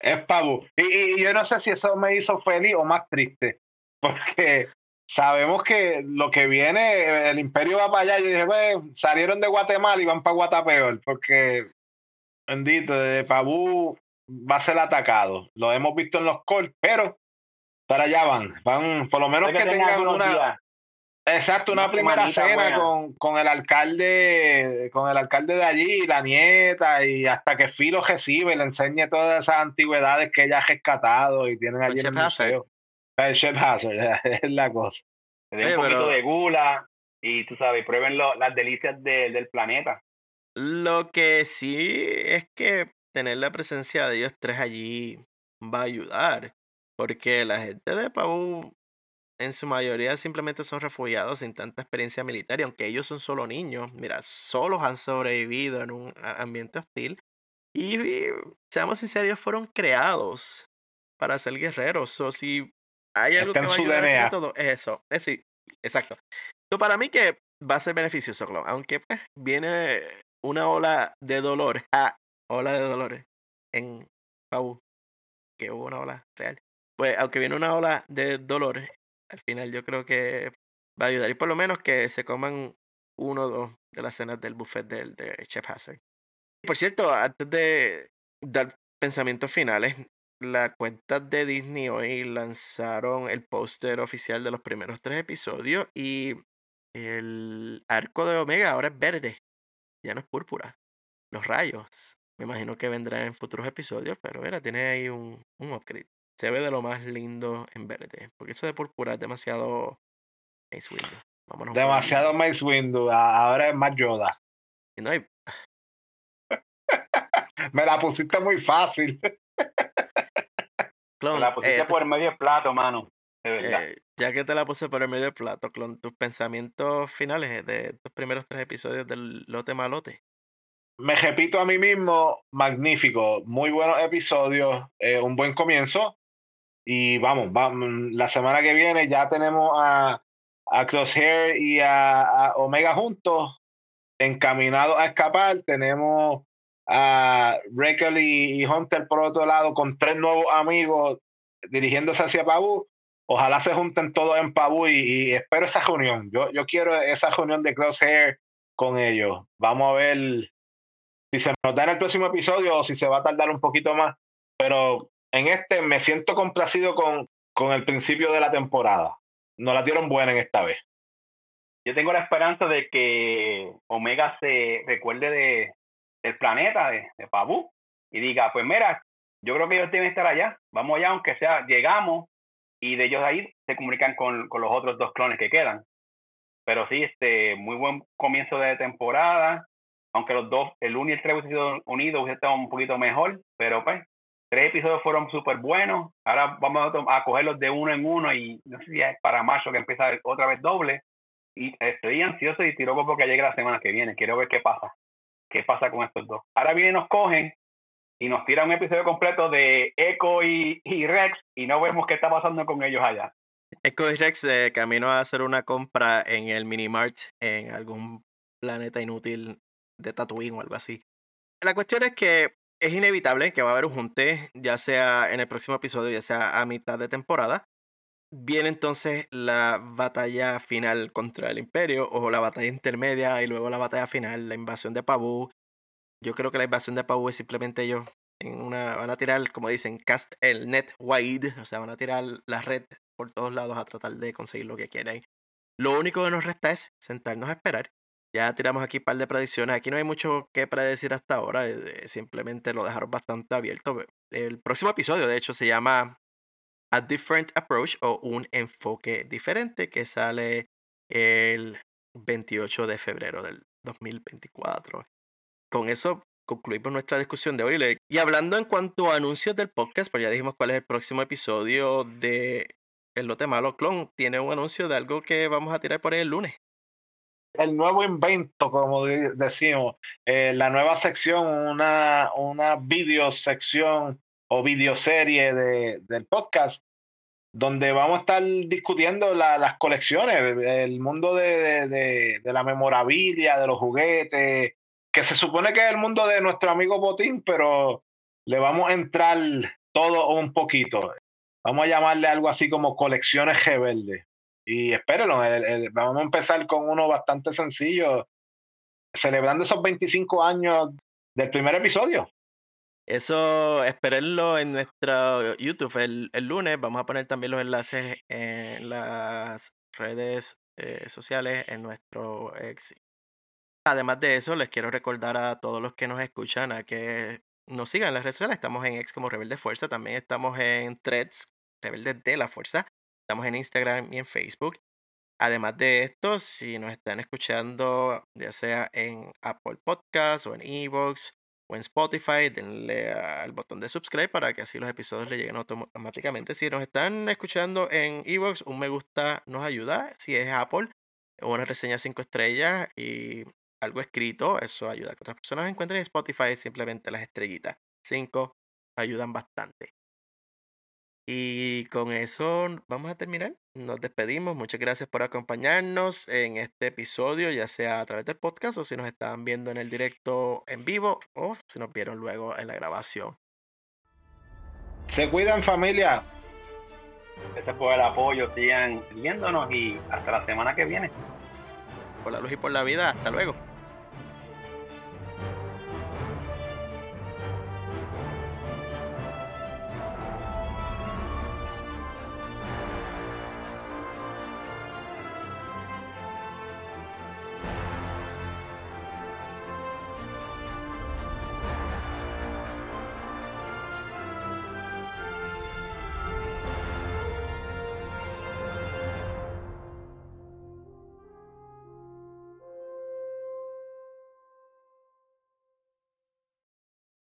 Speaker 2: Es Pabu. Y, y, yo no sé si eso me hizo feliz o más triste, [LAUGHS] porque sabemos que lo que viene, el imperio va para allá. Yo dije, bueno, salieron de Guatemala y van para Guatapeor, porque, bendito, de Pabu va a ser atacado. Lo hemos visto en los calls, pero para allá van. Van, por lo menos que, que tengan una. Días. Exacto, una, una primera cena con, con, el alcalde, con el alcalde de allí, la nieta, y hasta que Filo recibe, le enseñe todas esas antigüedades que ella ha rescatado y tienen allí en el museo. El Chef Hazard, [LAUGHS] es la cosa.
Speaker 3: Le den un poquito pero... de gula y tú sabes, prueben lo, las delicias de, del planeta.
Speaker 1: Lo que sí es que tener la presencia de ellos tres allí va a ayudar. Porque la gente de Pau en su mayoría simplemente son refugiados sin tanta experiencia militar y aunque ellos son solo niños, mira, solos han sobrevivido en un ambiente hostil y, y seamos sinceros, fueron creados para ser guerreros. O si hay algo que va a ayudar a todo, es eso. Es sí, exacto. So, para mí que va a ser beneficioso, aunque pues, viene una ola de dolor, [LAUGHS] ah, ola de dolores en Pau, que hubo una ola real. Pues aunque viene una ola de dolores, al final yo creo que va a ayudar. Y por lo menos que se coman uno o dos de las cenas del buffet del de Chef Hazard. Por cierto, antes de dar pensamientos finales, la cuenta de Disney hoy lanzaron el póster oficial de los primeros tres episodios y el arco de Omega ahora es verde, ya no es púrpura. Los rayos, me imagino que vendrán en futuros episodios, pero mira, tiene ahí un, un upgrade. Se ve de lo más lindo en verde, porque eso de púrpura es demasiado Mace Windu.
Speaker 2: Vámonos demasiado Mace Windu, ahora es más Yoda.
Speaker 1: Y no hay... [LAUGHS]
Speaker 2: me la pusiste muy fácil.
Speaker 3: Clon, la pusiste eh, por el medio plato, mano. De verdad.
Speaker 1: Eh, ya que te la puse por el medio plato, Clon, tus pensamientos finales de estos primeros tres episodios del Lote Malote.
Speaker 2: Me repito a mí mismo, magnífico, muy buenos episodios, eh, un buen comienzo. Y vamos, vamos, la semana que viene ya tenemos a, a Crosshair y a, a Omega juntos, encaminados a escapar. Tenemos a Reckle y, y, Hunter por otro lado con tres nuevos amigos dirigiéndose hacia Pabu. Ojalá se junten todos en Pabu y, y, espero esa reunión. Yo, yo quiero esa reunión de Crosshair con ellos. Vamos a ver si se nos da en el próximo episodio o si se va a tardar un poquito más. Pero en este me siento complacido con, con el principio de la temporada. Nos la dieron buena en esta vez.
Speaker 3: Yo tengo la esperanza de que Omega se recuerde de, del planeta de, de Pabu y diga, pues mira, yo creo que ellos deben estar allá, vamos allá, aunque sea, llegamos y de ellos ahí se comunican con, con los otros dos clones que quedan. Pero sí, este, muy buen comienzo de temporada, aunque los dos, el 1 y el 3 hubiesen sido unidos, hubiese un poquito mejor, pero pues, tres episodios fueron súper buenos, ahora vamos a, a, cogerlos de uno en uno y no sé si es para mayo que empieza otra vez doble, y estoy ansioso y tiro porque llegue la semana que viene, quiero ver qué pasa qué pasa con estos dos. Ahora vienen, nos cogen y nos tiran un episodio completo de Echo y, y, Rex y no vemos qué está pasando con ellos allá.
Speaker 1: Echo y Rex de camino a hacer una compra en el Minimart en algún planeta inútil de Tatooine o algo así. La cuestión es que es inevitable que va a haber un junte, ya sea en el próximo episodio, ya sea a mitad de temporada. Viene entonces la batalla final contra el Imperio, o la batalla intermedia, y luego la batalla final, la invasión de Pabu. Yo creo que la invasión de Pabu es simplemente ellos en una, van a tirar, como dicen, cast el net wide, o sea, van a tirar la red por todos lados a tratar de conseguir lo que quieren. Lo único que nos resta es sentarnos a esperar. Ya tiramos aquí un par de predicciones. Aquí no hay mucho que predecir hasta ahora. Eh, simplemente lo dejaron bastante abierto. El próximo episodio, de hecho, se llama A Different Approach o un enfoque diferente que sale el 28 de febrero del 2024. Con eso concluimos nuestra discusión de hoy. Y hablando en cuanto a anuncios del podcast, pues ya dijimos cuál es el próximo episodio de El Lote Malo Clon. Tiene un anuncio de algo que vamos a tirar por ahí el lunes.
Speaker 2: El nuevo invento, como decimos, eh, la nueva sección, una, una video sección o videoserie de, del podcast, donde vamos a estar discutiendo las colecciones, el mundo de, de, de la memorabilia, de los juguetes, que se supone que es el mundo de nuestro amigo Botín, pero le vamos a entrar todo un poquito. Vamos a llamarle algo así como colecciones rebeldes. Y espérenlo, vamos a empezar con uno bastante sencillo, celebrando esos 25 años del primer episodio.
Speaker 1: Eso, espérenlo en nuestro YouTube el, el, lunes. Vamos a poner también los enlaces en las redes eh, sociales en nuestro ex Además de eso, les quiero recordar a todos los que nos escuchan a que nos sigan en las redes sociales. Estamos en X como Rebelde Fuerza, también estamos en Threads, Rebelde de la Fuerza. Estamos en Instagram y en Facebook. Además de esto, si nos están escuchando, ya sea en Apple Podcasts o en Evox o en Spotify, denle al botón de subscribe para que así los episodios le lleguen automáticamente. Si nos están escuchando en Evox, un me gusta nos ayuda. Si es Apple, una reseña 5 estrellas y algo escrito, eso ayuda a que otras personas encuentren en Spotify simplemente las estrellitas. Cinco ayudan bastante. Y con eso vamos a terminar. Nos despedimos. Muchas gracias por acompañarnos en este episodio, ya sea a través del podcast o si nos están viendo en el directo en vivo o si nos vieron luego en la grabación.
Speaker 2: Se cuidan familia.
Speaker 3: Ese fue el apoyo. Sigan viéndonos y hasta la semana que viene.
Speaker 1: Por la luz y por la vida. Hasta luego.